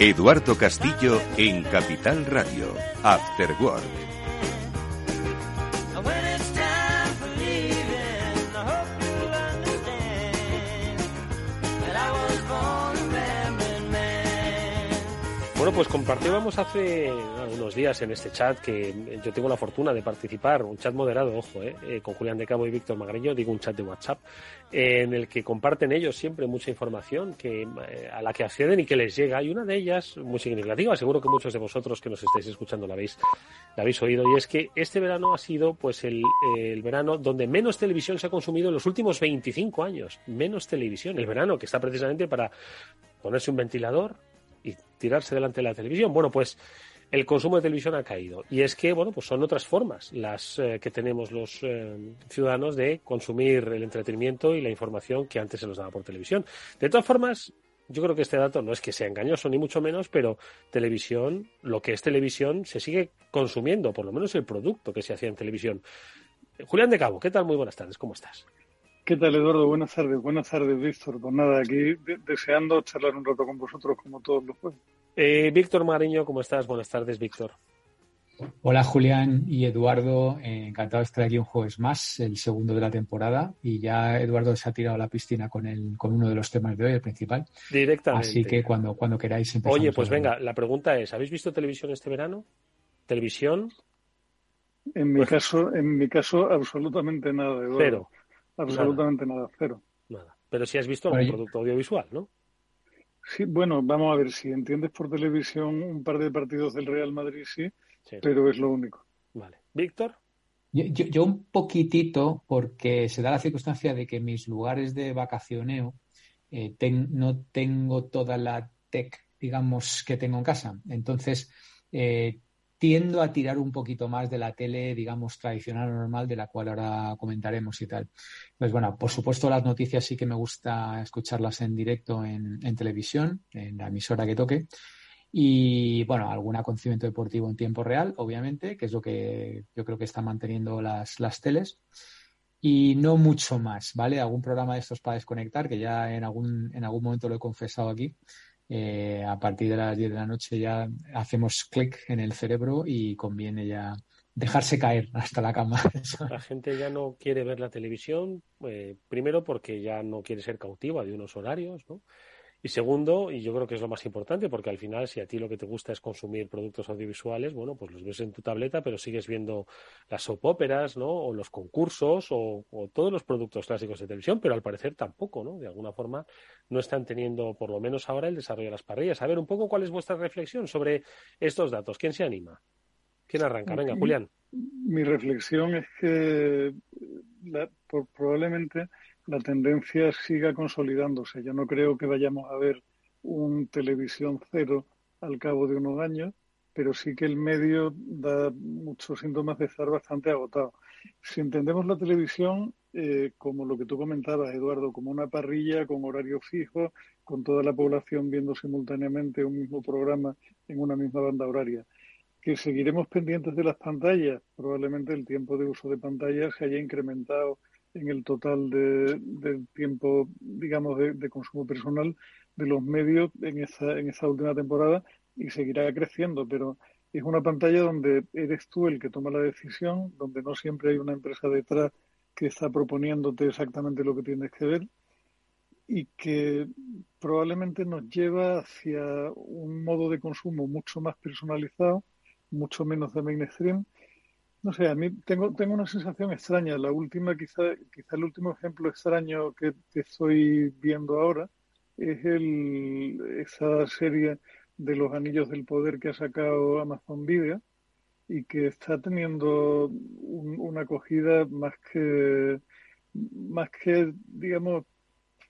Eduardo Castillo en Capital Radio, After. Pues compartíamos hace unos días en este chat que yo tengo la fortuna de participar, un chat moderado, ojo, eh, eh, con Julián de Cabo y Víctor Magreño, digo un chat de WhatsApp, en el que comparten ellos siempre mucha información que, eh, a la que acceden y que les llega. Y una de ellas, muy significativa, seguro que muchos de vosotros que nos estáis escuchando la habéis, la habéis oído, y es que este verano ha sido pues el, el verano donde menos televisión se ha consumido en los últimos 25 años. Menos televisión. El verano que está precisamente para ponerse un ventilador, y tirarse delante de la televisión. Bueno, pues el consumo de televisión ha caído. Y es que, bueno, pues son otras formas las eh, que tenemos los eh, ciudadanos de consumir el entretenimiento y la información que antes se nos daba por televisión. De todas formas, yo creo que este dato no es que sea engañoso, ni mucho menos, pero televisión, lo que es televisión, se sigue consumiendo, por lo menos el producto que se hacía en televisión. Julián de Cabo, ¿qué tal? Muy buenas tardes, ¿cómo estás? ¿Qué tal, Eduardo? Buenas tardes. Buenas tardes, Víctor. Pues nada, aquí deseando charlar un rato con vosotros como todos los jueves. Eh, Víctor Mariño, ¿cómo estás? Buenas tardes, Víctor. Hola, Julián y Eduardo. Eh, encantado de estar aquí un jueves más, el segundo de la temporada. Y ya Eduardo se ha tirado a la piscina con, el, con uno de los temas de hoy, el principal. Directamente. Así que cuando, cuando queráis empezamos. Oye, pues venga, la pregunta es, ¿habéis visto televisión este verano? ¿Televisión? En mi, pues caso, en mi caso, absolutamente nada, Eduardo. Cero. Absolutamente nada, cero. Nada. Pero si has visto algún producto audiovisual, ¿no? Sí, bueno, vamos a ver, si entiendes por televisión un par de partidos del Real Madrid, sí, pero es lo único. Vale. Víctor. Yo, un poquitito, porque se da la circunstancia de que mis lugares de vacacioneo eh, no tengo toda la tech, digamos, que tengo en casa. Entonces, eh, tiendo a tirar un poquito más de la tele, digamos, tradicional o normal, de la cual ahora comentaremos y tal. Pues bueno, por supuesto las noticias sí que me gusta escucharlas en directo en, televisión, en la emisora que toque. Y bueno, algún acontecimiento deportivo en tiempo real, obviamente, que es lo que yo creo que están manteniendo las, las teles. Y no mucho más, ¿vale? Algún programa de estos para desconectar, que ya en algún, en algún momento lo he confesado aquí, eh, a partir de las 10 de la noche ya hacemos clic en el cerebro y conviene ya dejarse caer hasta la cama. La gente ya no quiere ver la televisión, eh, primero porque ya no quiere ser cautiva de unos horarios, ¿no? Y segundo, y yo creo que es lo más importante, porque al final, si a ti lo que te gusta es consumir productos audiovisuales, bueno, pues los ves en tu tableta, pero sigues viendo las soap óperas, ¿no? O los concursos, o, todos los productos clásicos de televisión, pero al parecer tampoco, ¿no? De alguna forma no están teniendo, por lo menos ahora, el desarrollo de las parrillas. A ver, un poco cuál es vuestra reflexión sobre estos datos. ¿Quién se anima? ¿Quién arranca? Venga, Julián. Mi reflexión es que probablemente la tendencia siga consolidándose. Yo no creo que vayamos a ver un televisión cero al cabo de unos años, pero sí que el medio da muchos síntomas de estar bastante agotado. Si entendemos la televisión eh, como lo que tú comentabas, Eduardo, como una parrilla con horario fijo, con toda la población viendo simultáneamente un mismo programa en una misma banda horaria, que seguiremos pendientes de las pantallas, probablemente el tiempo de uso de pantallas se haya incrementado en el total de, del tiempo, digamos, de, consumo personal de los medios en esa, en esa última temporada y seguirá creciendo, pero es una pantalla donde eres tú el que toma la decisión, donde no siempre hay una empresa detrás que está proponiéndote exactamente lo que tienes que ver y que probablemente nos lleva hacia un modo de consumo mucho más personalizado, mucho menos de mainstream no sé, a mí tengo, tengo una sensación extraña. La última, quizá, quizá el último ejemplo extraño que, estoy viendo ahora es el, esa serie de los anillos del poder que ha sacado Amazon Video y que está teniendo una acogida más que, más que, digamos,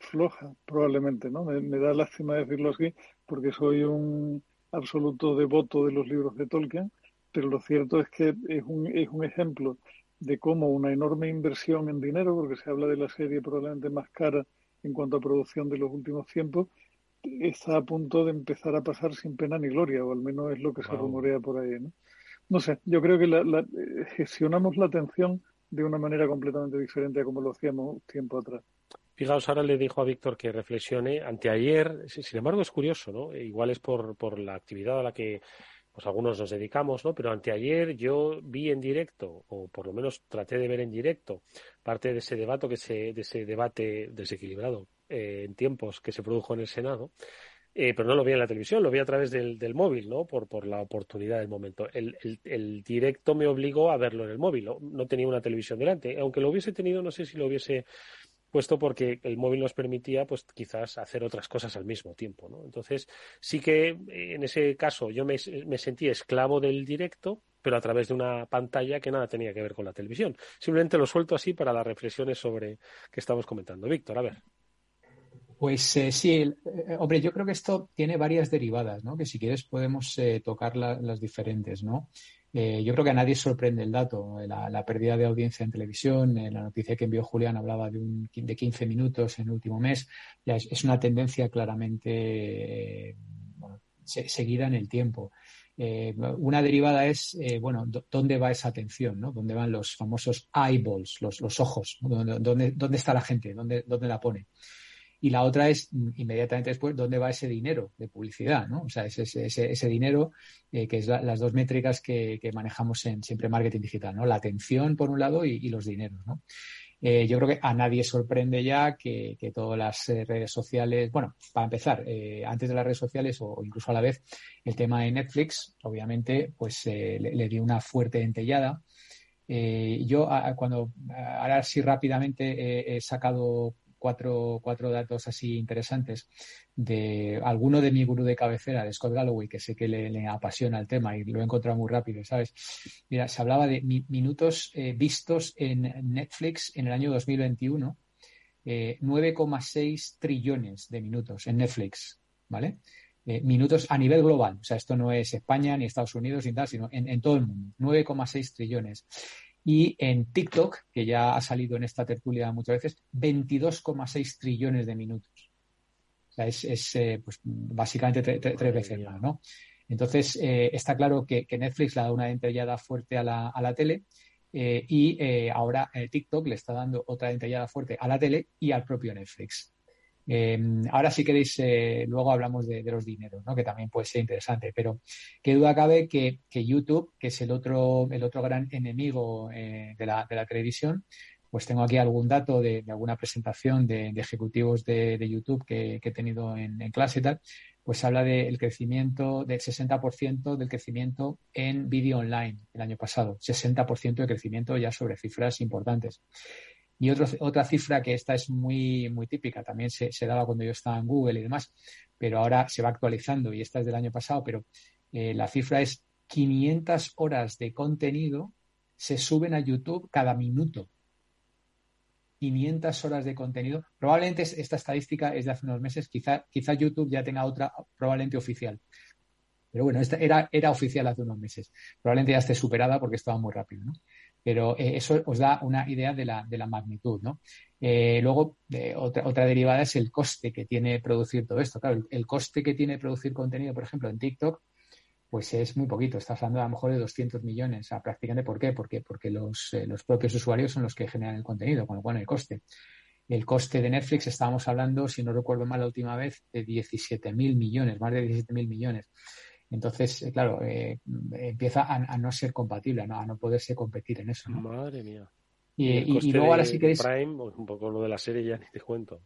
floja, probablemente, ¿no? Me, me da lástima decirlo así, porque soy un absoluto devoto de los libros de Tolkien pero lo cierto es que es un, es un ejemplo de cómo una enorme inversión en dinero, porque se habla de la serie probablemente más cara en cuanto a producción de los últimos tiempos, está a punto de empezar a pasar sin pena ni gloria, o al menos es lo que se rumorea por ahí. ¿no? no sé, yo creo que la, gestionamos la atención de una manera completamente diferente a como lo hacíamos tiempo atrás. Fijaos, ahora le dijo a Víctor que reflexione. Anteayer, sin embargo, es curioso, ¿no? Igual es por, por la actividad a la que pues algunos nos dedicamos, ¿no? Pero anteayer yo vi en directo, o por lo menos traté de ver en directo, parte de ese debate, que ese debate desequilibrado eh, en tiempos que se produjo en el Senado, eh, pero no lo vi en la televisión, lo vi a través del, del móvil, ¿no? Por, por la oportunidad del momento. El, el, directo me obligó a verlo en el móvil, no tenía una televisión delante. Aunque lo hubiese tenido, no sé si lo hubiese puesto porque el móvil nos permitía, pues quizás hacer otras cosas al mismo tiempo, ¿no? Entonces, sí que eh, en ese caso yo me, sentí esclavo del directo, pero a través de una pantalla que nada tenía que ver con la televisión. Simplemente lo suelto así para las reflexiones sobre que estamos comentando. Víctor, a ver. Pues eh, sí, eh, hombre, yo creo que esto tiene varias derivadas, ¿no? Que si quieres podemos eh, tocar las diferentes, ¿no? Eh, yo creo que a nadie sorprende el dato, la, la pérdida de audiencia en televisión, la noticia que envió Julián hablaba de, un, de 15 minutos en el último mes, es, una tendencia claramente bueno, se, seguida en el tiempo. Eh, una derivada es, eh, bueno, ¿dónde va esa atención? ¿no? ¿Dónde van los famosos eyeballs, los, los ojos? ¿Dónde, dónde, dónde está la gente? ¿Dónde, ¿Dónde la pone? Y la otra es inmediatamente después dónde va ese dinero de publicidad, ¿no? O sea, ese, ese, ese dinero eh, que es las dos métricas que, que, manejamos en siempre marketing digital, ¿no? La atención por un lado y, los dineros, ¿no? Eh, yo creo que a nadie sorprende ya que, que todas las eh, redes sociales, bueno, para empezar, antes de las redes sociales o, incluso a la vez, el tema de Netflix, obviamente, pues le, dio una fuerte entellada. yo cuando, ahora sí rápidamente he sacado cuatro, cuatro datos así interesantes de alguno de mi gurú de cabecera, de Scott Galloway, que sé que le, apasiona el tema y lo he encontrado muy rápido, ¿sabes? Mira, se hablaba de mi, minutos eh, vistos en Netflix en el año 2021, eh, 9,6 trillones de minutos en Netflix, ¿vale? Eh, minutos a nivel global. O sea, esto no es España ni Estados Unidos ni tal, sino en, en todo el mundo. 9,6 trillones y en TikTok, que ya ha salido en esta tertulia muchas veces, 22,6 trillones de minutos. O sea, es, es eh, pues, básicamente tre tre tres veces más, ¿no? Entonces, eh, está claro que, que, Netflix le ha dado una entellada fuerte a la, a la tele eh, y eh, ahora TikTok le está dando otra entellada fuerte a la tele y al propio Netflix. Eh, ahora, si queréis, eh, luego hablamos de, los dineros, ¿no? que también puede ser interesante, pero qué duda cabe que, YouTube, que es el otro, el otro gran enemigo eh, de, la, de, la, televisión, pues tengo aquí algún dato de, alguna presentación de, ejecutivos de, YouTube que, he tenido en, en, clase y tal, pues habla del crecimiento, del 60% del crecimiento en vídeo online el año pasado, 60% de crecimiento ya sobre cifras importantes. Y otro, otra cifra que esta es muy, muy típica, también se, daba cuando yo estaba en Google y demás, pero ahora se va actualizando y esta es del año pasado, pero eh, la cifra es 500 horas de contenido se suben a YouTube cada minuto. 500 horas de contenido. Probablemente esta estadística es de hace unos meses, quizá, quizá YouTube ya tenga otra probablemente oficial. Pero bueno, esta era, era oficial hace unos meses. Probablemente ya esté superada porque estaba muy rápido, ¿no? Pero eh, eso os da una idea de la, de la magnitud, ¿no? Eh, luego, eh, otra, otra derivada es el coste que tiene producir todo esto. Claro, el, coste que tiene producir contenido, por ejemplo, en TikTok, pues es muy poquito. Estás hablando a lo mejor de 200 millones. O sea, prácticamente, ¿por qué? Porque, los, eh, los propios usuarios son los que generan el contenido, con lo cual el coste. El coste de Netflix, estábamos hablando, si no recuerdo mal la última vez, de 17.000 millones, más de 17.000 millones. Entonces, eh, claro, eh, empieza a, a, no ser compatible, ¿no? a no poderse competir en eso. ¿no? Madre mía. Y, y, y luego ahora sí queréis... Prime, un poco lo de la serie ya ni te cuento.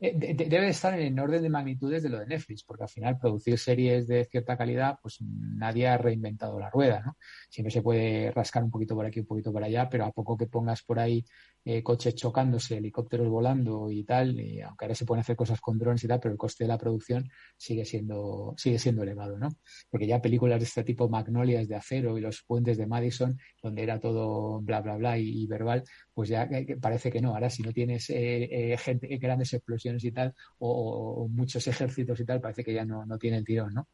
Eh, de, de, debe estar en el orden de magnitudes de lo de Netflix, porque al final producir series de cierta calidad, pues nadie ha reinventado la rueda, ¿no? Siempre se puede rascar un poquito por aquí, un poquito por allá, pero a poco que pongas por ahí eh, coches chocándose, helicópteros volando y tal, y aunque ahora se pueden hacer cosas con drones y tal, pero el coste de la producción sigue siendo, sigue siendo elevado, ¿no? Porque ya películas de este tipo, Magnolias de acero y los puentes de Madison, donde era todo bla, bla, bla y, verbal, pues ya parece que no. Ahora si no tienes eh, eh, gente, grandes explosiones y tal, o, o, muchos ejércitos y tal, parece que ya no, no tiene el tirón, ¿no?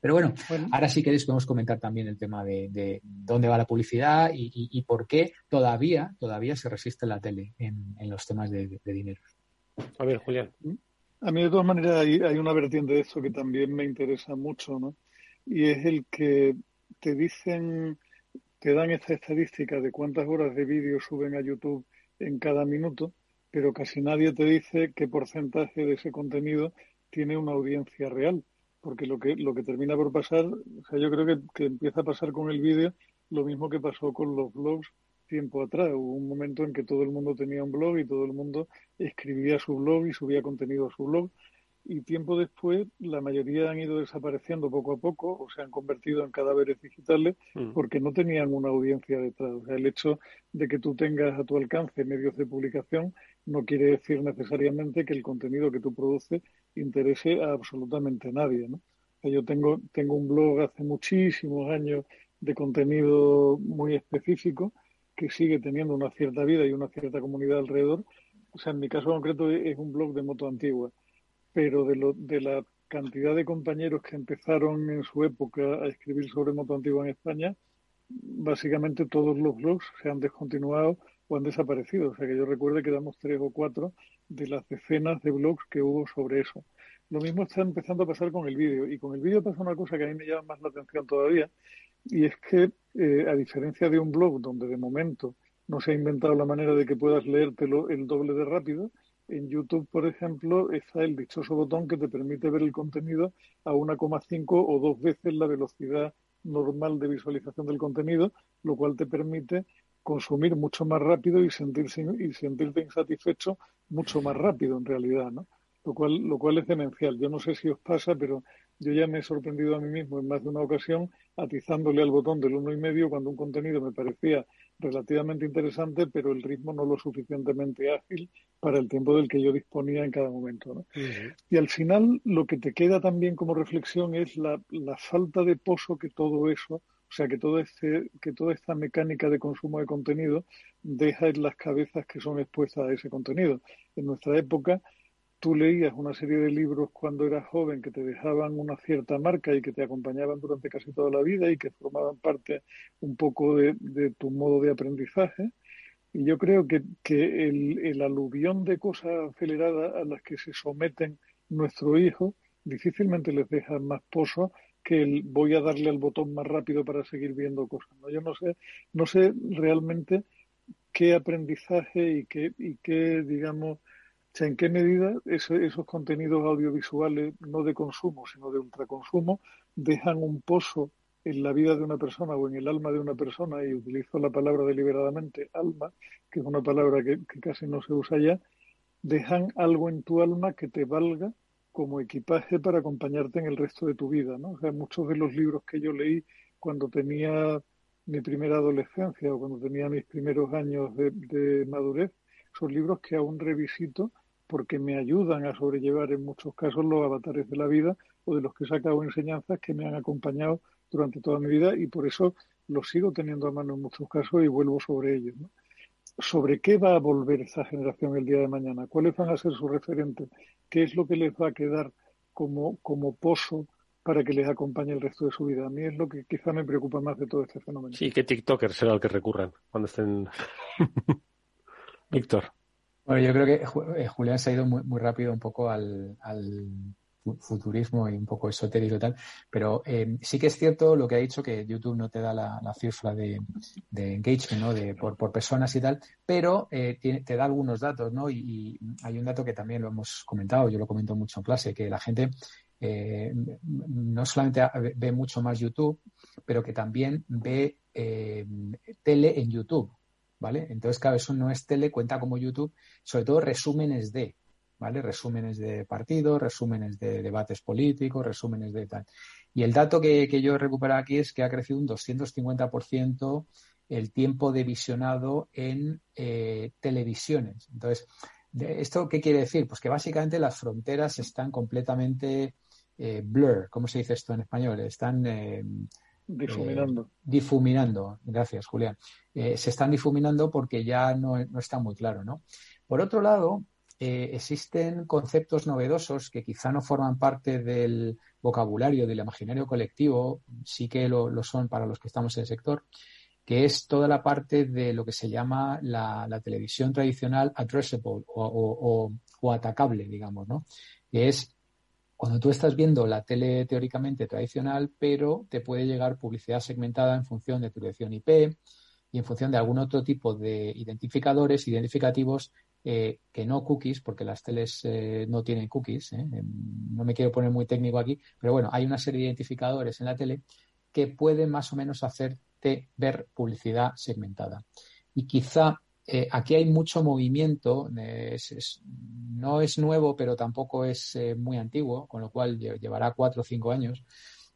Pero bueno, bueno, ahora sí queréis podemos comentar también el tema de, de dónde va la publicidad y, y, y, por qué todavía, todavía se resiste la tele en, en los temas de, de, de, dinero. A ver, Julián. A mí de todas maneras hay, hay una vertiente de esto que también me interesa mucho, ¿no? Y es el que te dicen, te dan esta estadística de cuántas horas de vídeo suben a YouTube en cada minuto, pero casi nadie te dice qué porcentaje de ese contenido tiene una audiencia real. Porque lo que, lo que termina por pasar, o sea, yo creo que, que empieza a pasar con el vídeo lo mismo que pasó con los blogs tiempo atrás. Hubo un momento en que todo el mundo tenía un blog y todo el mundo escribía su blog y subía contenido a su blog y tiempo después la mayoría han ido desapareciendo poco a poco o se han convertido en cadáveres digitales mm. porque no tenían una audiencia detrás. O sea, el hecho de que tú tengas a tu alcance medios de publicación no quiere decir necesariamente que el contenido que tú produces interese a absolutamente nadie. ¿no? yo tengo, un blog hace muchísimos años de contenido muy específico que sigue teniendo una cierta vida y una cierta comunidad alrededor. O sea, en mi caso concreto es un blog de moto antigua pero de, de la cantidad de compañeros que empezaron en su época a escribir sobre moto antigua en España, básicamente todos los blogs se han descontinuado o han desaparecido. O sea que yo recuerdo que damos tres o cuatro de las decenas de blogs que hubo sobre eso. Lo mismo está empezando a pasar con el vídeo. Y con el vídeo pasa una cosa que a mí me llama más la atención todavía, y es que, eh, a diferencia de un blog donde de momento no se ha inventado la manera de que puedas leértelo el doble de rápido, en YouTube, por ejemplo, está el dichoso botón que te permite ver el contenido a 1,5 o dos veces la velocidad normal de visualización del contenido, lo cual te permite consumir mucho más rápido y sentirse y sentirte insatisfecho mucho más rápido en realidad, ¿no? Lo cual, lo cual es demencial. Yo no sé si os pasa, pero yo ya me he sorprendido a mí mismo en más de una ocasión atizándole al botón del uno y medio cuando un contenido me parecía relativamente interesante, pero el ritmo no lo suficientemente ágil para el tiempo del que yo disponía en cada momento. Y al final lo que te queda también como reflexión es la, la, falta de pozo que todo eso, o sea, que, todo este, que toda esta mecánica de consumo de contenido deja en las cabezas que son expuestas a ese contenido. En nuestra época tú leías una serie de libros cuando eras joven que te dejaban una cierta marca y que te acompañaban durante casi toda la vida y que formaban parte un poco de, tu modo de aprendizaje. Y yo creo que, el, aluvión de cosas aceleradas a las que se someten nuestros hijos difícilmente les deja más pozo que voy a darle al botón más rápido para seguir viendo cosas. ¿no? Yo no sé, no sé realmente qué aprendizaje y qué, y qué digamos, ¿en qué medida esos contenidos audiovisuales, no de consumo, sino de ultraconsumo, dejan un pozo en la vida de una persona o en el alma de una persona, y utilizo la palabra deliberadamente, alma, que es una palabra que, casi no se usa ya, dejan algo en tu alma que te valga como equipaje para acompañarte en el resto de tu vida, ¿no? O sea, muchos de los libros que yo leí cuando tenía mi primera adolescencia o cuando tenía mis primeros años de madurez, son libros que aún revisito porque me ayudan a sobrellevar en muchos casos los avatares de la vida o de los que he sacado enseñanzas que me han acompañado durante toda mi vida y por eso los sigo teniendo a mano en muchos casos y vuelvo sobre ellos. ¿Sobre qué va a volver esa generación el día de mañana? ¿Cuáles van a ser sus referentes? ¿Qué es lo que les va a quedar como, como pozo para que les acompañe el resto de su vida? A mí es lo que quizá me preocupa más de todo este fenómeno. Sí, que TikToker será el que recurran cuando estén. Víctor. Bueno, yo creo que eh, Julián se ha ido muy, muy rápido un poco al, futurismo y un poco esotérico y tal, pero eh, sí que es cierto lo que ha dicho que YouTube no te da la, cifra de, engagement, ¿no? De, por, personas y tal, pero eh, te da algunos datos, ¿no? Y, hay un dato que también lo hemos comentado, yo lo comento mucho en clase, que la gente no solamente ve mucho más YouTube, pero que también ve tele en YouTube. ¿vale? Entonces, claro, eso no es tele, cuenta como YouTube, sobre todo resúmenes de, ¿vale? Resúmenes de partidos, resúmenes de debates políticos, resúmenes de tal. Y el dato que, que yo he recuperado aquí es que ha crecido un 250% el tiempo de visionado en eh, televisiones. Entonces, ¿esto qué quiere decir? Pues que básicamente las fronteras están completamente eh, blur, ¿cómo se dice esto en español? Están eh, Difuminando. Eh, difuminando, gracias Julián. Eh, se están difuminando porque ya no, está muy claro, ¿no? Por otro lado, eh, existen conceptos novedosos que quizá no forman parte del vocabulario del imaginario colectivo, sí que lo, son para los que estamos en el sector, que es toda la parte de lo que se llama la, televisión tradicional addressable o, o, atacable, digamos, ¿no? Que es cuando tú estás viendo la tele teóricamente tradicional, pero te puede llegar publicidad segmentada en función de tu dirección IP y en función de algún otro tipo de identificadores identificativos eh, que no cookies, porque las teles eh, no tienen cookies. ¿eh? No me quiero poner muy técnico aquí, pero bueno, hay una serie de identificadores en la tele que pueden más o menos hacerte ver publicidad segmentada. Y quizá aquí hay mucho movimiento, no es nuevo, pero tampoco es muy antiguo, con lo cual llevará cuatro o cinco años.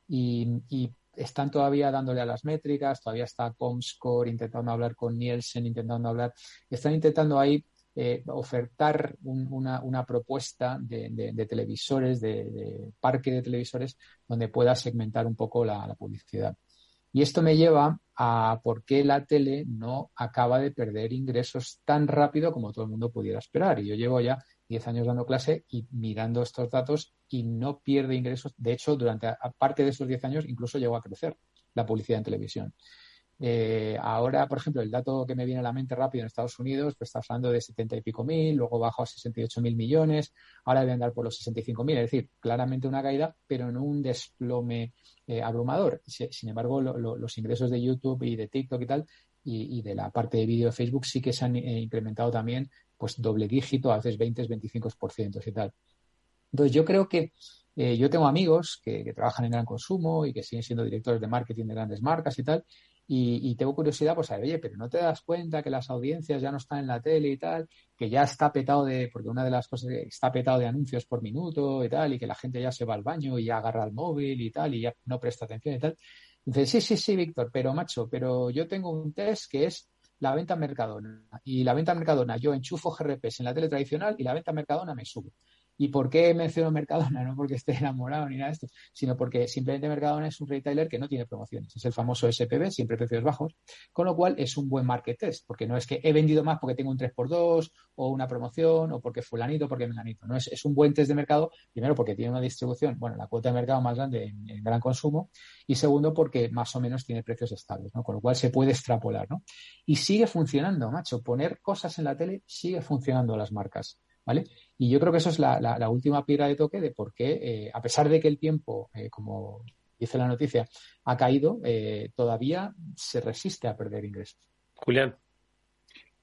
Y, y, están todavía dándole a las métricas, todavía está Comscore intentando hablar con Nielsen, intentando hablar, están intentando ahí eh, ofertar una, propuesta de, televisores, de, parque de televisores, donde pueda segmentar un poco la, publicidad. Y esto me lleva a por qué la tele no acaba de perder ingresos tan rápido como todo el mundo pudiera esperar. Y yo llevo ya 10 años dando clase y mirando estos datos y no pierde ingresos. De hecho, durante aparte de esos 10 años, incluso llegó a crecer la publicidad en televisión. Eh, ahora, por ejemplo, el dato que me viene a la mente rápido en Estados Unidos, pues está hablando de 70 y pico mil, luego bajó a 68 mil millones, ahora debe andar por los 65 mil, es decir, claramente una caída, pero no un desplome eh, abrumador. Sin embargo, los ingresos de YouTube y de TikTok y tal, y, de la parte de vídeo de Facebook sí que se han eh, incrementado también pues doble dígito, a veces 20, 25% y tal. Entonces yo creo que eh, yo tengo amigos que, trabajan en gran consumo y que siguen siendo directores de marketing de grandes marcas y tal, y, tengo curiosidad, a ver, oye, pero no te das cuenta que las audiencias ya no están en la tele y tal, que ya está petado de, porque una de las cosas que está petado de anuncios por minuto y tal, y que la gente ya se va al baño y ya agarra el móvil y tal, y ya no presta atención y tal. Dice, sí, sí, sí, Víctor, pero macho, pero yo tengo un test que es la venta Mercadona. Y la venta Mercadona, yo enchufo GRPs en la tele tradicional y la venta Mercadona me sube. ¿Y por qué menciono Mercadona? No porque esté enamorado ni nada de esto, sino porque simplemente Mercadona es un retailer que no tiene promociones. Es el famoso SPB, siempre precios bajos, con lo cual es un buen market test, porque no es que he vendido más porque tengo un 3x2 o una promoción o porque fulanito, porque menganito. No es, es un buen test de mercado, primero porque tiene una distribución, bueno, la cuota de mercado más grande en, gran consumo, y segundo porque más o menos tiene precios estables, ¿no? Con lo cual se puede extrapolar, ¿no? Y sigue funcionando, macho. Poner cosas en la tele sigue funcionando las marcas. ¿vale? Y yo creo que eso es la, última piedra de toque de por qué, eh, a pesar de que el tiempo, eh, como dice la noticia, ha caído, eh, todavía se resiste a perder ingresos. Julián.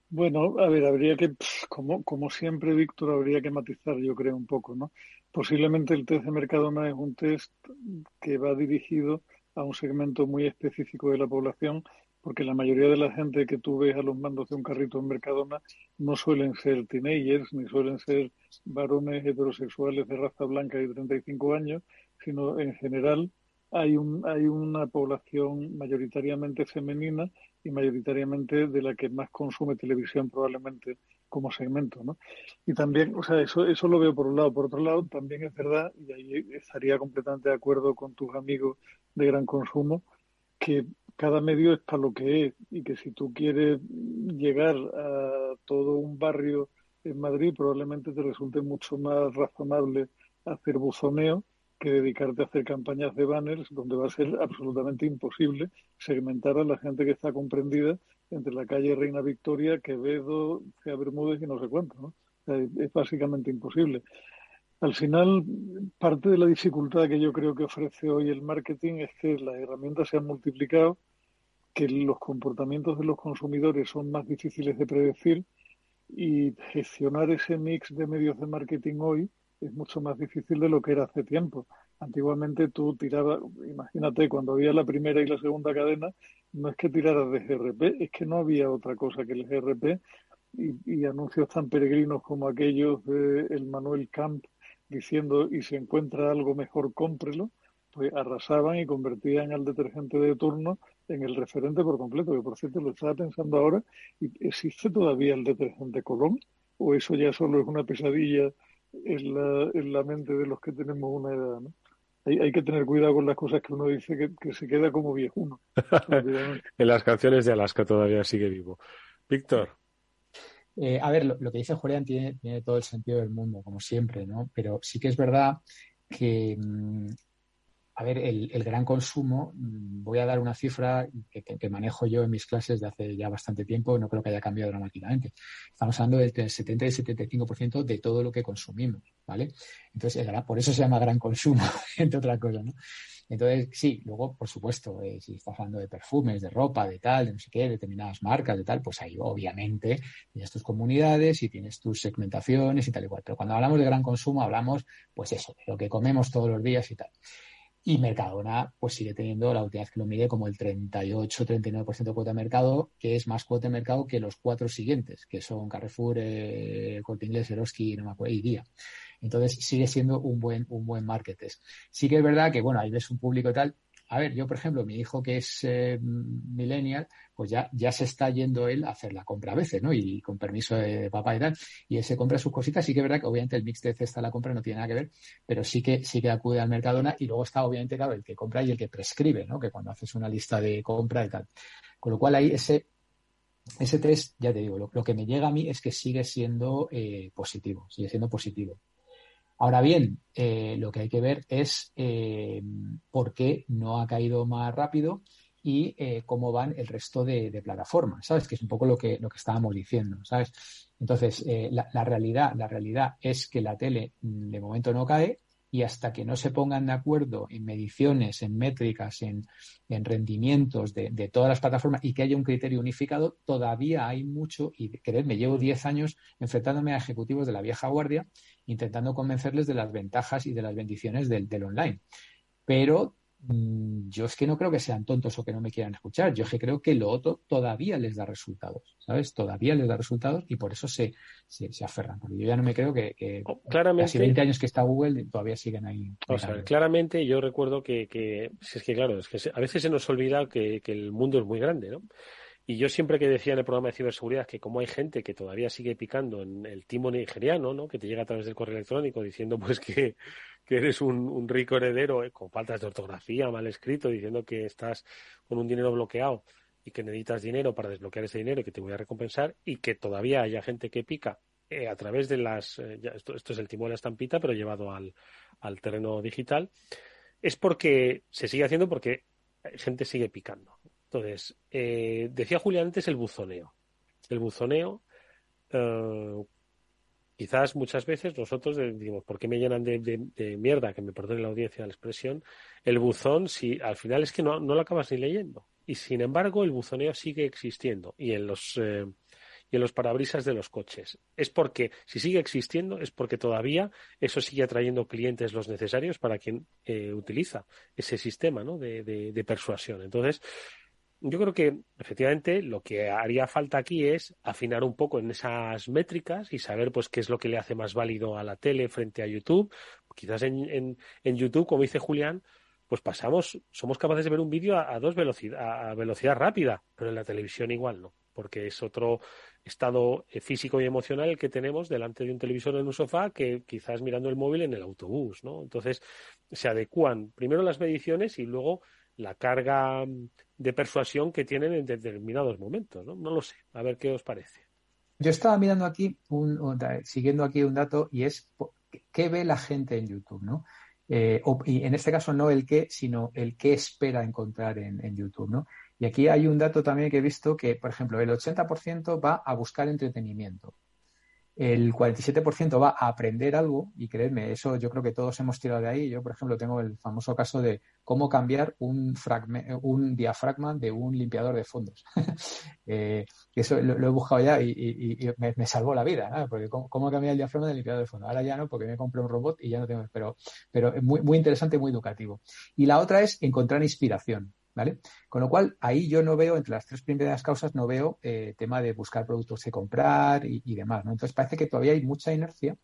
Bueno, a ver, habría que, como, como siempre, Víctor, habría que matizar, yo creo, un poco, ¿no? Posiblemente el test de Mercadona es un test que va dirigido a un segmento muy específico de la población porque la mayoría de la gente que tú ves a los mandos de un carrito en Mercadona no suelen ser teenagers, ni suelen ser varones heterosexuales de raza blanca de 35 años, sino en general hay, un, hay una población mayoritariamente femenina y mayoritariamente de la que más consume televisión probablemente como segmento, ¿no? Y también, o sea, eso, eso lo veo por un lado. Por otro lado, también es verdad, y ahí estaría completamente de acuerdo con tus amigos de gran consumo, que cada medio es para lo que es y que si tú quieres llegar a todo un barrio en Madrid probablemente te resulte mucho más razonable hacer buzoneo que dedicarte a hacer campañas de banners donde va a ser absolutamente imposible segmentar a la gente que está comprendida entre la calle Reina Victoria, Quevedo, Cea Bermúdez y no sé cuánto. ¿no? es básicamente imposible. Al final, parte de la dificultad que yo creo que ofrece hoy el marketing es que las herramientas se han multiplicado que los comportamientos de los consumidores son más difíciles de predecir y gestionar ese mix de medios de marketing hoy es mucho más difícil de lo que era hace tiempo. Antiguamente tú tirabas, imagínate, cuando había la primera y la segunda cadena, no es que tiraras de GRP, es que no había otra cosa que el GRP y, anuncios tan peregrinos como aquellos de el Manuel Camp diciendo y si encuentra algo mejor, cómprelo, pues arrasaban y convertían al detergente de turno en el referente por completo, que por cierto lo estaba pensando ahora, y ¿existe todavía el detergente Colón? ¿O eso ya solo es una pesadilla en la, en la mente de los que tenemos una edad? ¿no? Hay, hay que tener cuidado con las cosas que uno dice que, se queda como viejuno. en las canciones de Alaska todavía sigue vivo. Víctor. Eh, a ver, lo, que dice Julián tiene, tiene, todo el sentido del mundo, como siempre, ¿no? Pero sí que es verdad que mm, a ver, el, gran consumo, mm, voy a dar una cifra que, manejo yo en mis clases de hace ya bastante tiempo, no creo que haya cambiado dramáticamente. Estamos hablando del 70 y 75% de todo lo que consumimos, ¿vale? Entonces, por eso se llama gran consumo, entre otras cosas, ¿no? Entonces, sí, luego, por supuesto, eh, si estás hablando de perfumes, de ropa, de tal, de no sé qué, determinadas marcas, de tal, pues ahí obviamente tienes tus comunidades y tienes tus segmentaciones y tal y cual. Pero cuando hablamos de gran consumo, hablamos, pues eso, de lo que comemos todos los días y tal. Y Mercadona pues sigue teniendo la vez que lo mide como el 38-39% de cuota de mercado, que es más cuota de mercado que los cuatro siguientes, que son Carrefour, eh, Corte Inglés, Eroski no me acuerdo, y Día. Entonces sigue siendo un buen, un buen market. Sí que es verdad que, bueno, ahí ves un público y tal, a ver, yo, por ejemplo, mi hijo que es eh, millennial, pues ya, ya se está yendo él a hacer la compra a veces, ¿no? Y con permiso de papá y tal. Y él se compra sus cositas. Sí que es verdad que obviamente el mix de cesta la compra no tiene nada que ver, pero sí que, sí que acude al Mercadona. Y luego está obviamente, claro, el que compra y el que prescribe, ¿no? Que cuando haces una lista de compra y tal. Con lo cual ahí ese, ese test, ya te digo, lo, que me llega a mí es que sigue siendo eh, positivo, sigue siendo positivo. Ahora bien, eh, lo que hay que ver es eh, por qué no ha caído más rápido y eh, cómo van el resto de, plataformas, ¿sabes? Que es un poco lo que, lo que estábamos diciendo, ¿sabes? Entonces, la, realidad, la realidad es que la tele mm, de momento no cae, y hasta que no se pongan de acuerdo en mediciones, en métricas, en, rendimientos de, todas las plataformas y que haya un criterio unificado, todavía hay mucho, y me llevo 10 años enfrentándome a ejecutivos de la vieja guardia, intentando convencerles de las ventajas y de las bendiciones del, del online. Pero Mm, yo es que no creo que sean tontos o que no me quieran escuchar. Yo es que creo que lo otro todavía les da resultados, ¿sabes? Todavía les da resultados y por eso se, se, aferran. Porque yo ya no me creo que, que oh, claramente, casi 20 años que está Google todavía siguen ahí. O sea, claramente yo recuerdo que, que, es que claro, es que a veces se nos olvida que, que el mundo es muy grande, ¿no? Y yo siempre que decía en el programa de ciberseguridad que como hay gente que todavía sigue picando en el timo nigeriano, ¿no? Que te llega a través del correo electrónico diciendo pues que, eres un, rico heredero eh, con faltas de ortografía, mal escrito, diciendo que estás con un dinero bloqueado y que necesitas dinero para desbloquear ese dinero y que te voy a recompensar y que todavía haya gente que pica eh, a través de las... Eh, esto, es el timo de la estampita, pero llevado al, al terreno digital, es porque se sigue haciendo porque gente sigue picando. Entonces, decía Julián antes el buzoneo. El buzoneo quizás muchas veces nosotros decimos, ¿por qué me llenan de, mierda? Que me perdone la audiencia la expresión. El buzón, si al final es que no, no lo acabas ni leyendo. Y sin embargo, el buzoneo sigue existiendo. Y en los. Eh, y en los parabrisas de los coches. Es porque, si sigue existiendo, es porque todavía eso sigue atrayendo clientes los necesarios para quien eh, utiliza ese sistema ¿no? de, de, persuasión. Entonces, yo creo que efectivamente lo que haría falta aquí es afinar un poco en esas métricas y saber pues qué es lo que le hace más válido a la tele frente a YouTube. Quizás en, en, YouTube, como dice Julián, pues pasamos, somos capaces de ver un vídeo a, dos velocidad, a velocidad rápida, pero en la televisión igual no, porque es otro estado eh, físico y emocional el que tenemos delante de un televisor en un sofá que quizás mirando el móvil en el autobús, ¿no? Entonces se adecúan primero las mediciones y luego la carga de persuasión que tienen en determinados momentos, ¿no? No lo sé, a ver qué os parece. Yo estaba mirando aquí, un, siguiendo aquí un dato, y es qué ve la gente en YouTube, ¿no? Eh, y en este caso no el qué, sino el qué espera encontrar en, en, YouTube, ¿no? Y aquí hay un dato también que he visto que, por ejemplo, el 80% va a buscar entretenimiento el 47% va a aprender algo y creedme, eso yo creo que todos hemos tirado de ahí. Yo, por ejemplo, tengo el famoso caso de cómo cambiar un, un diafragma de un limpiador de fondos. eh, eso lo, he buscado ya y, me, salvó la vida, porque cómo, cambiar el diafragma del limpiador de fondos. Ahora ya no, porque me compré un robot y ya no tengo, pero, pero muy, muy interesante, muy educativo. Y la otra es encontrar inspiración. ¿Vale? Con lo cual, ahí yo no veo, entre las tres primeras causas, no veo eh, tema de buscar productos que comprar y, demás, ¿no? Entonces parece que todavía hay mucha inercia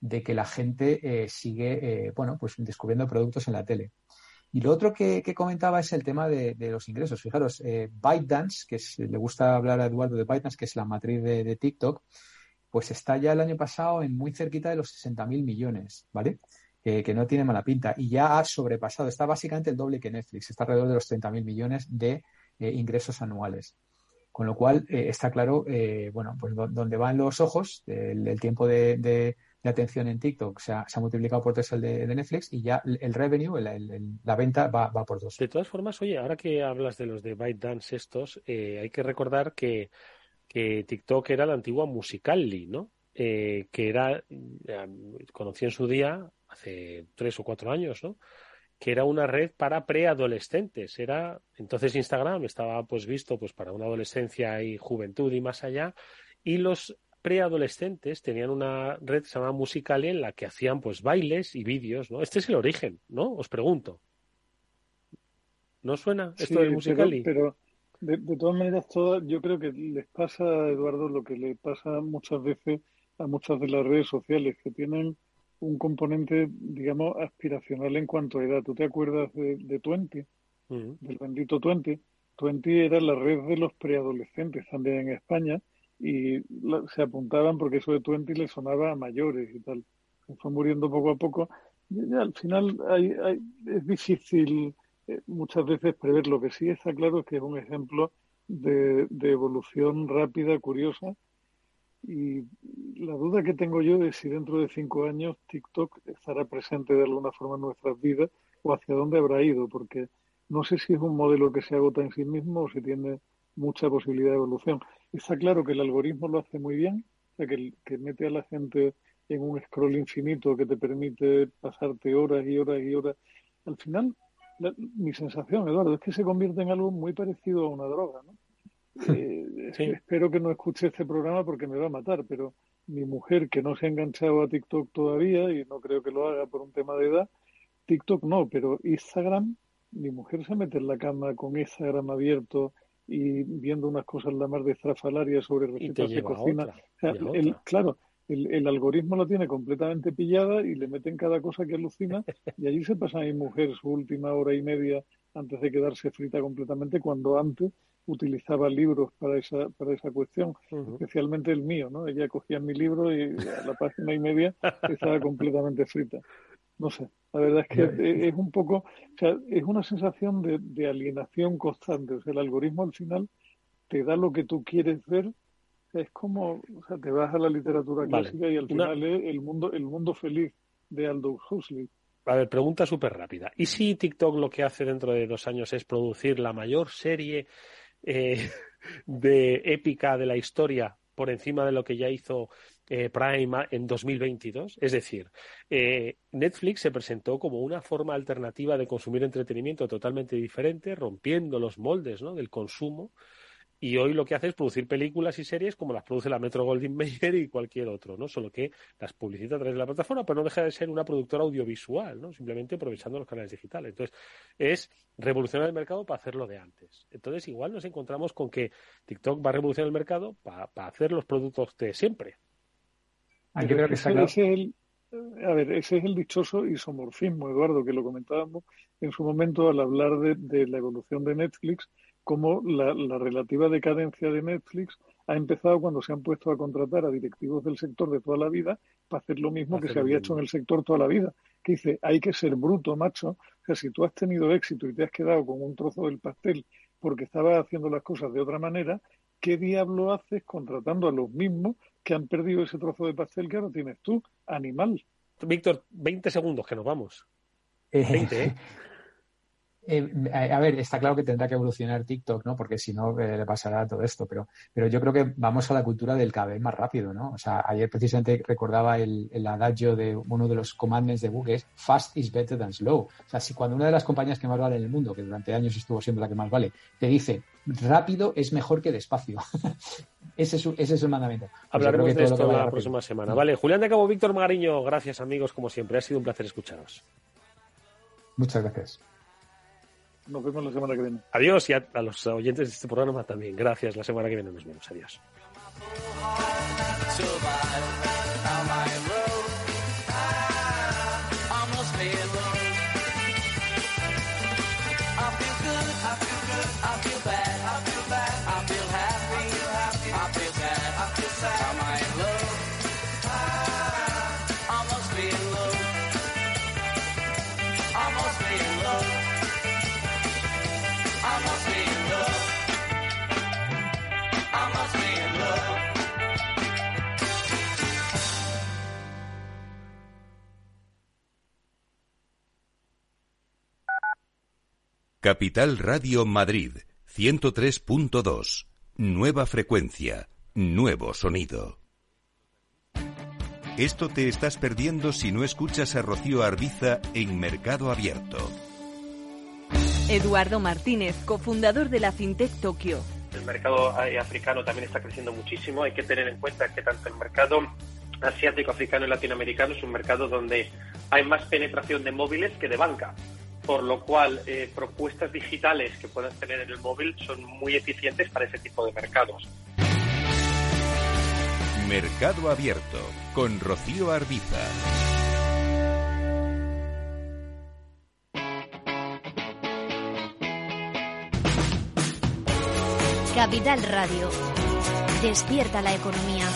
de que la gente eh, sigue, eh, bueno, pues descubriendo productos en la tele. Y lo otro que, comentaba es el tema de, los ingresos. Fijaros, ByteDance, que le gusta hablar a Eduardo de ByteDance, que es la matriz de, de TikTok, pues está ya el año pasado en muy cerquita de los 60.000 millones, ¿vale? Que no tiene mala pinta y ya ha sobrepasado, está básicamente el doble que Netflix, está alrededor de los 30.000 millones de eh, ingresos anuales. Con lo cual eh, está claro, eh, bueno, pues donde van los ojos, el, tiempo de, atención en TikTok se ha, multiplicado por tres el de, Netflix y ya el revenue, la venta va, por dos. De todas formas, oye, ahora que hablas de los de ByteDance estos, hay que recordar que, que TikTok era la antigua Musically, ¿no? Eh, que era, eh, conocí en su día, hace tres o cuatro años, ¿no? que era una red para preadolescentes. Era entonces Instagram estaba pues visto pues para una adolescencia y juventud y más allá y los preadolescentes tenían una red que se llama Musical.ly en la que hacían pues bailes y vídeos, ¿no? Este es el origen, ¿no? Os pregunto. ¿No suena esto de Musical.ly? Pero, de, de, todas maneras, todas, yo creo que les pasa a Eduardo lo que le pasa muchas veces a muchas de las redes sociales que tienen un componente, digamos, aspiracional en cuanto a edad. ¿Tú te acuerdas de, de Twenty? Del bendito Twenty. Twenty era la red de los preadolescentes también en España y se apuntaban porque eso de Twenty le sonaba a mayores y tal. Se fue muriendo poco a poco. Y al final hay, es difícil eh, muchas veces prever. Lo que sí está claro es que es un ejemplo de, de evolución rápida, curiosa, y la duda que tengo yo es si dentro de cinco años TikTok estará presente de alguna forma en nuestras vidas o hacia dónde habrá ido, porque no sé si es un modelo que se agota en sí mismo o si tiene mucha posibilidad de evolución. Está claro que el algoritmo lo hace muy bien, o sea, que, que mete a la gente en un scroll infinito que te permite pasarte horas y horas y horas. Al final, mi sensación, Eduardo, es que se convierte en algo muy parecido a una droga, ¿no? Eh, espero que no escuche este programa porque me va a matar, pero mi mujer, que no se ha enganchado a TikTok todavía y no creo que lo haga por un tema de edad, TikTok no, pero Instagram, mi mujer se mete en la cama con Instagram abierto y viendo unas cosas la más de sobre recetas de cocina. claro, el, el, algoritmo lo tiene completamente pillada y le meten cada cosa que alucina y allí se pasa mi mujer su última hora y media antes de quedarse frita completamente cuando antes utilizaba libros para esa, para esa cuestión, especialmente el mío, ¿no? Ella cogía mi libro y a la página y media estaba completamente frita. No sé, la verdad es que es un poco, o sea, es una sensación de, de alienación constante. O sea, el algoritmo al final te da lo que tú quieres ver es como, o sea, te vas a la literatura clásica y al final es el mundo, el mundo feliz de Aldous Huxley. A ver, pregunta súper rápida. ¿Y si TikTok lo que hace dentro de dos años es producir la mayor serie eh, de épica de la historia por encima de lo que ya hizo eh, Prime en 2022. Es decir, eh, Netflix se presentó como una forma alternativa de consumir entretenimiento totalmente diferente, rompiendo los moldes ¿no? del consumo y hoy lo que hace es producir películas y series como las produce la Metro Goldwyn Mayer y cualquier otro, ¿no? Solo que las publicita a través de la plataforma, pero no deja de ser una productora audiovisual, ¿no? Simplemente aprovechando los canales digitales. Entonces, es revolucionar el mercado para hacerlo de antes. Entonces, igual nos encontramos con que TikTok va a revolucionar el mercado para, hacer los productos de siempre. Yo creo que ese, es el, a ver, ese es el dichoso isomorfismo, Eduardo, que lo comentábamos en su momento al hablar de la evolución de Netflix cómo la, relativa decadencia de Netflix ha empezado cuando se han puesto a contratar a directivos del sector de toda la vida para hacer lo mismo que se había hecho en el sector toda la vida. Que dice, hay que ser bruto, macho. O sea, si tú has tenido éxito y te has quedado con un trozo del pastel porque estabas haciendo las cosas de otra manera, ¿qué diablo haces contratando a los mismos que han perdido ese trozo de pastel que ahora tienes tú? Animal. Víctor, 20 segundos que nos vamos. 20, ¿eh? Eh, a ver, está claro que tendrá que evolucionar TikTok, ¿no? Porque si no, eh, le pasará todo esto. Pero, pero yo creo que vamos a la cultura del cada vez más rápido, ¿no? O sea, ayer precisamente recordaba el, el adagio de uno de los commandments de Google es fast is better than slow. O sea, si cuando una de las compañías que más vale en el mundo, que durante años estuvo siempre la que más vale, te dice rápido es mejor que despacio. ese, es, ese es el mandamiento. Pues Hablaremos de esto la próxima semana. Vale, Julián de Cabo, Víctor Magariño, gracias amigos, como siempre. Ha sido un placer escucharos. Muchas gracias. Nos vemos la semana que viene. Adiós y a, los oyentes de este programa también. Gracias. La semana que viene nos vemos. Adiós. Capital Radio Madrid 103.2. Nueva frecuencia, nuevo sonido. Esto te estás perdiendo si no escuchas a Rocío Arbiza en Mercado Abierto. Eduardo Martínez, cofundador de la FinTech Tokio. El mercado africano también está creciendo muchísimo. Hay que tener en cuenta que tanto el mercado asiático, africano y latinoamericano es un mercado donde hay más penetración de móviles que de banca. Por lo cual, eh, propuestas digitales que puedas tener en el móvil son muy eficientes para ese tipo de mercados. Mercado Abierto con Rocío Arbiza. Capital Radio. Despierta la economía.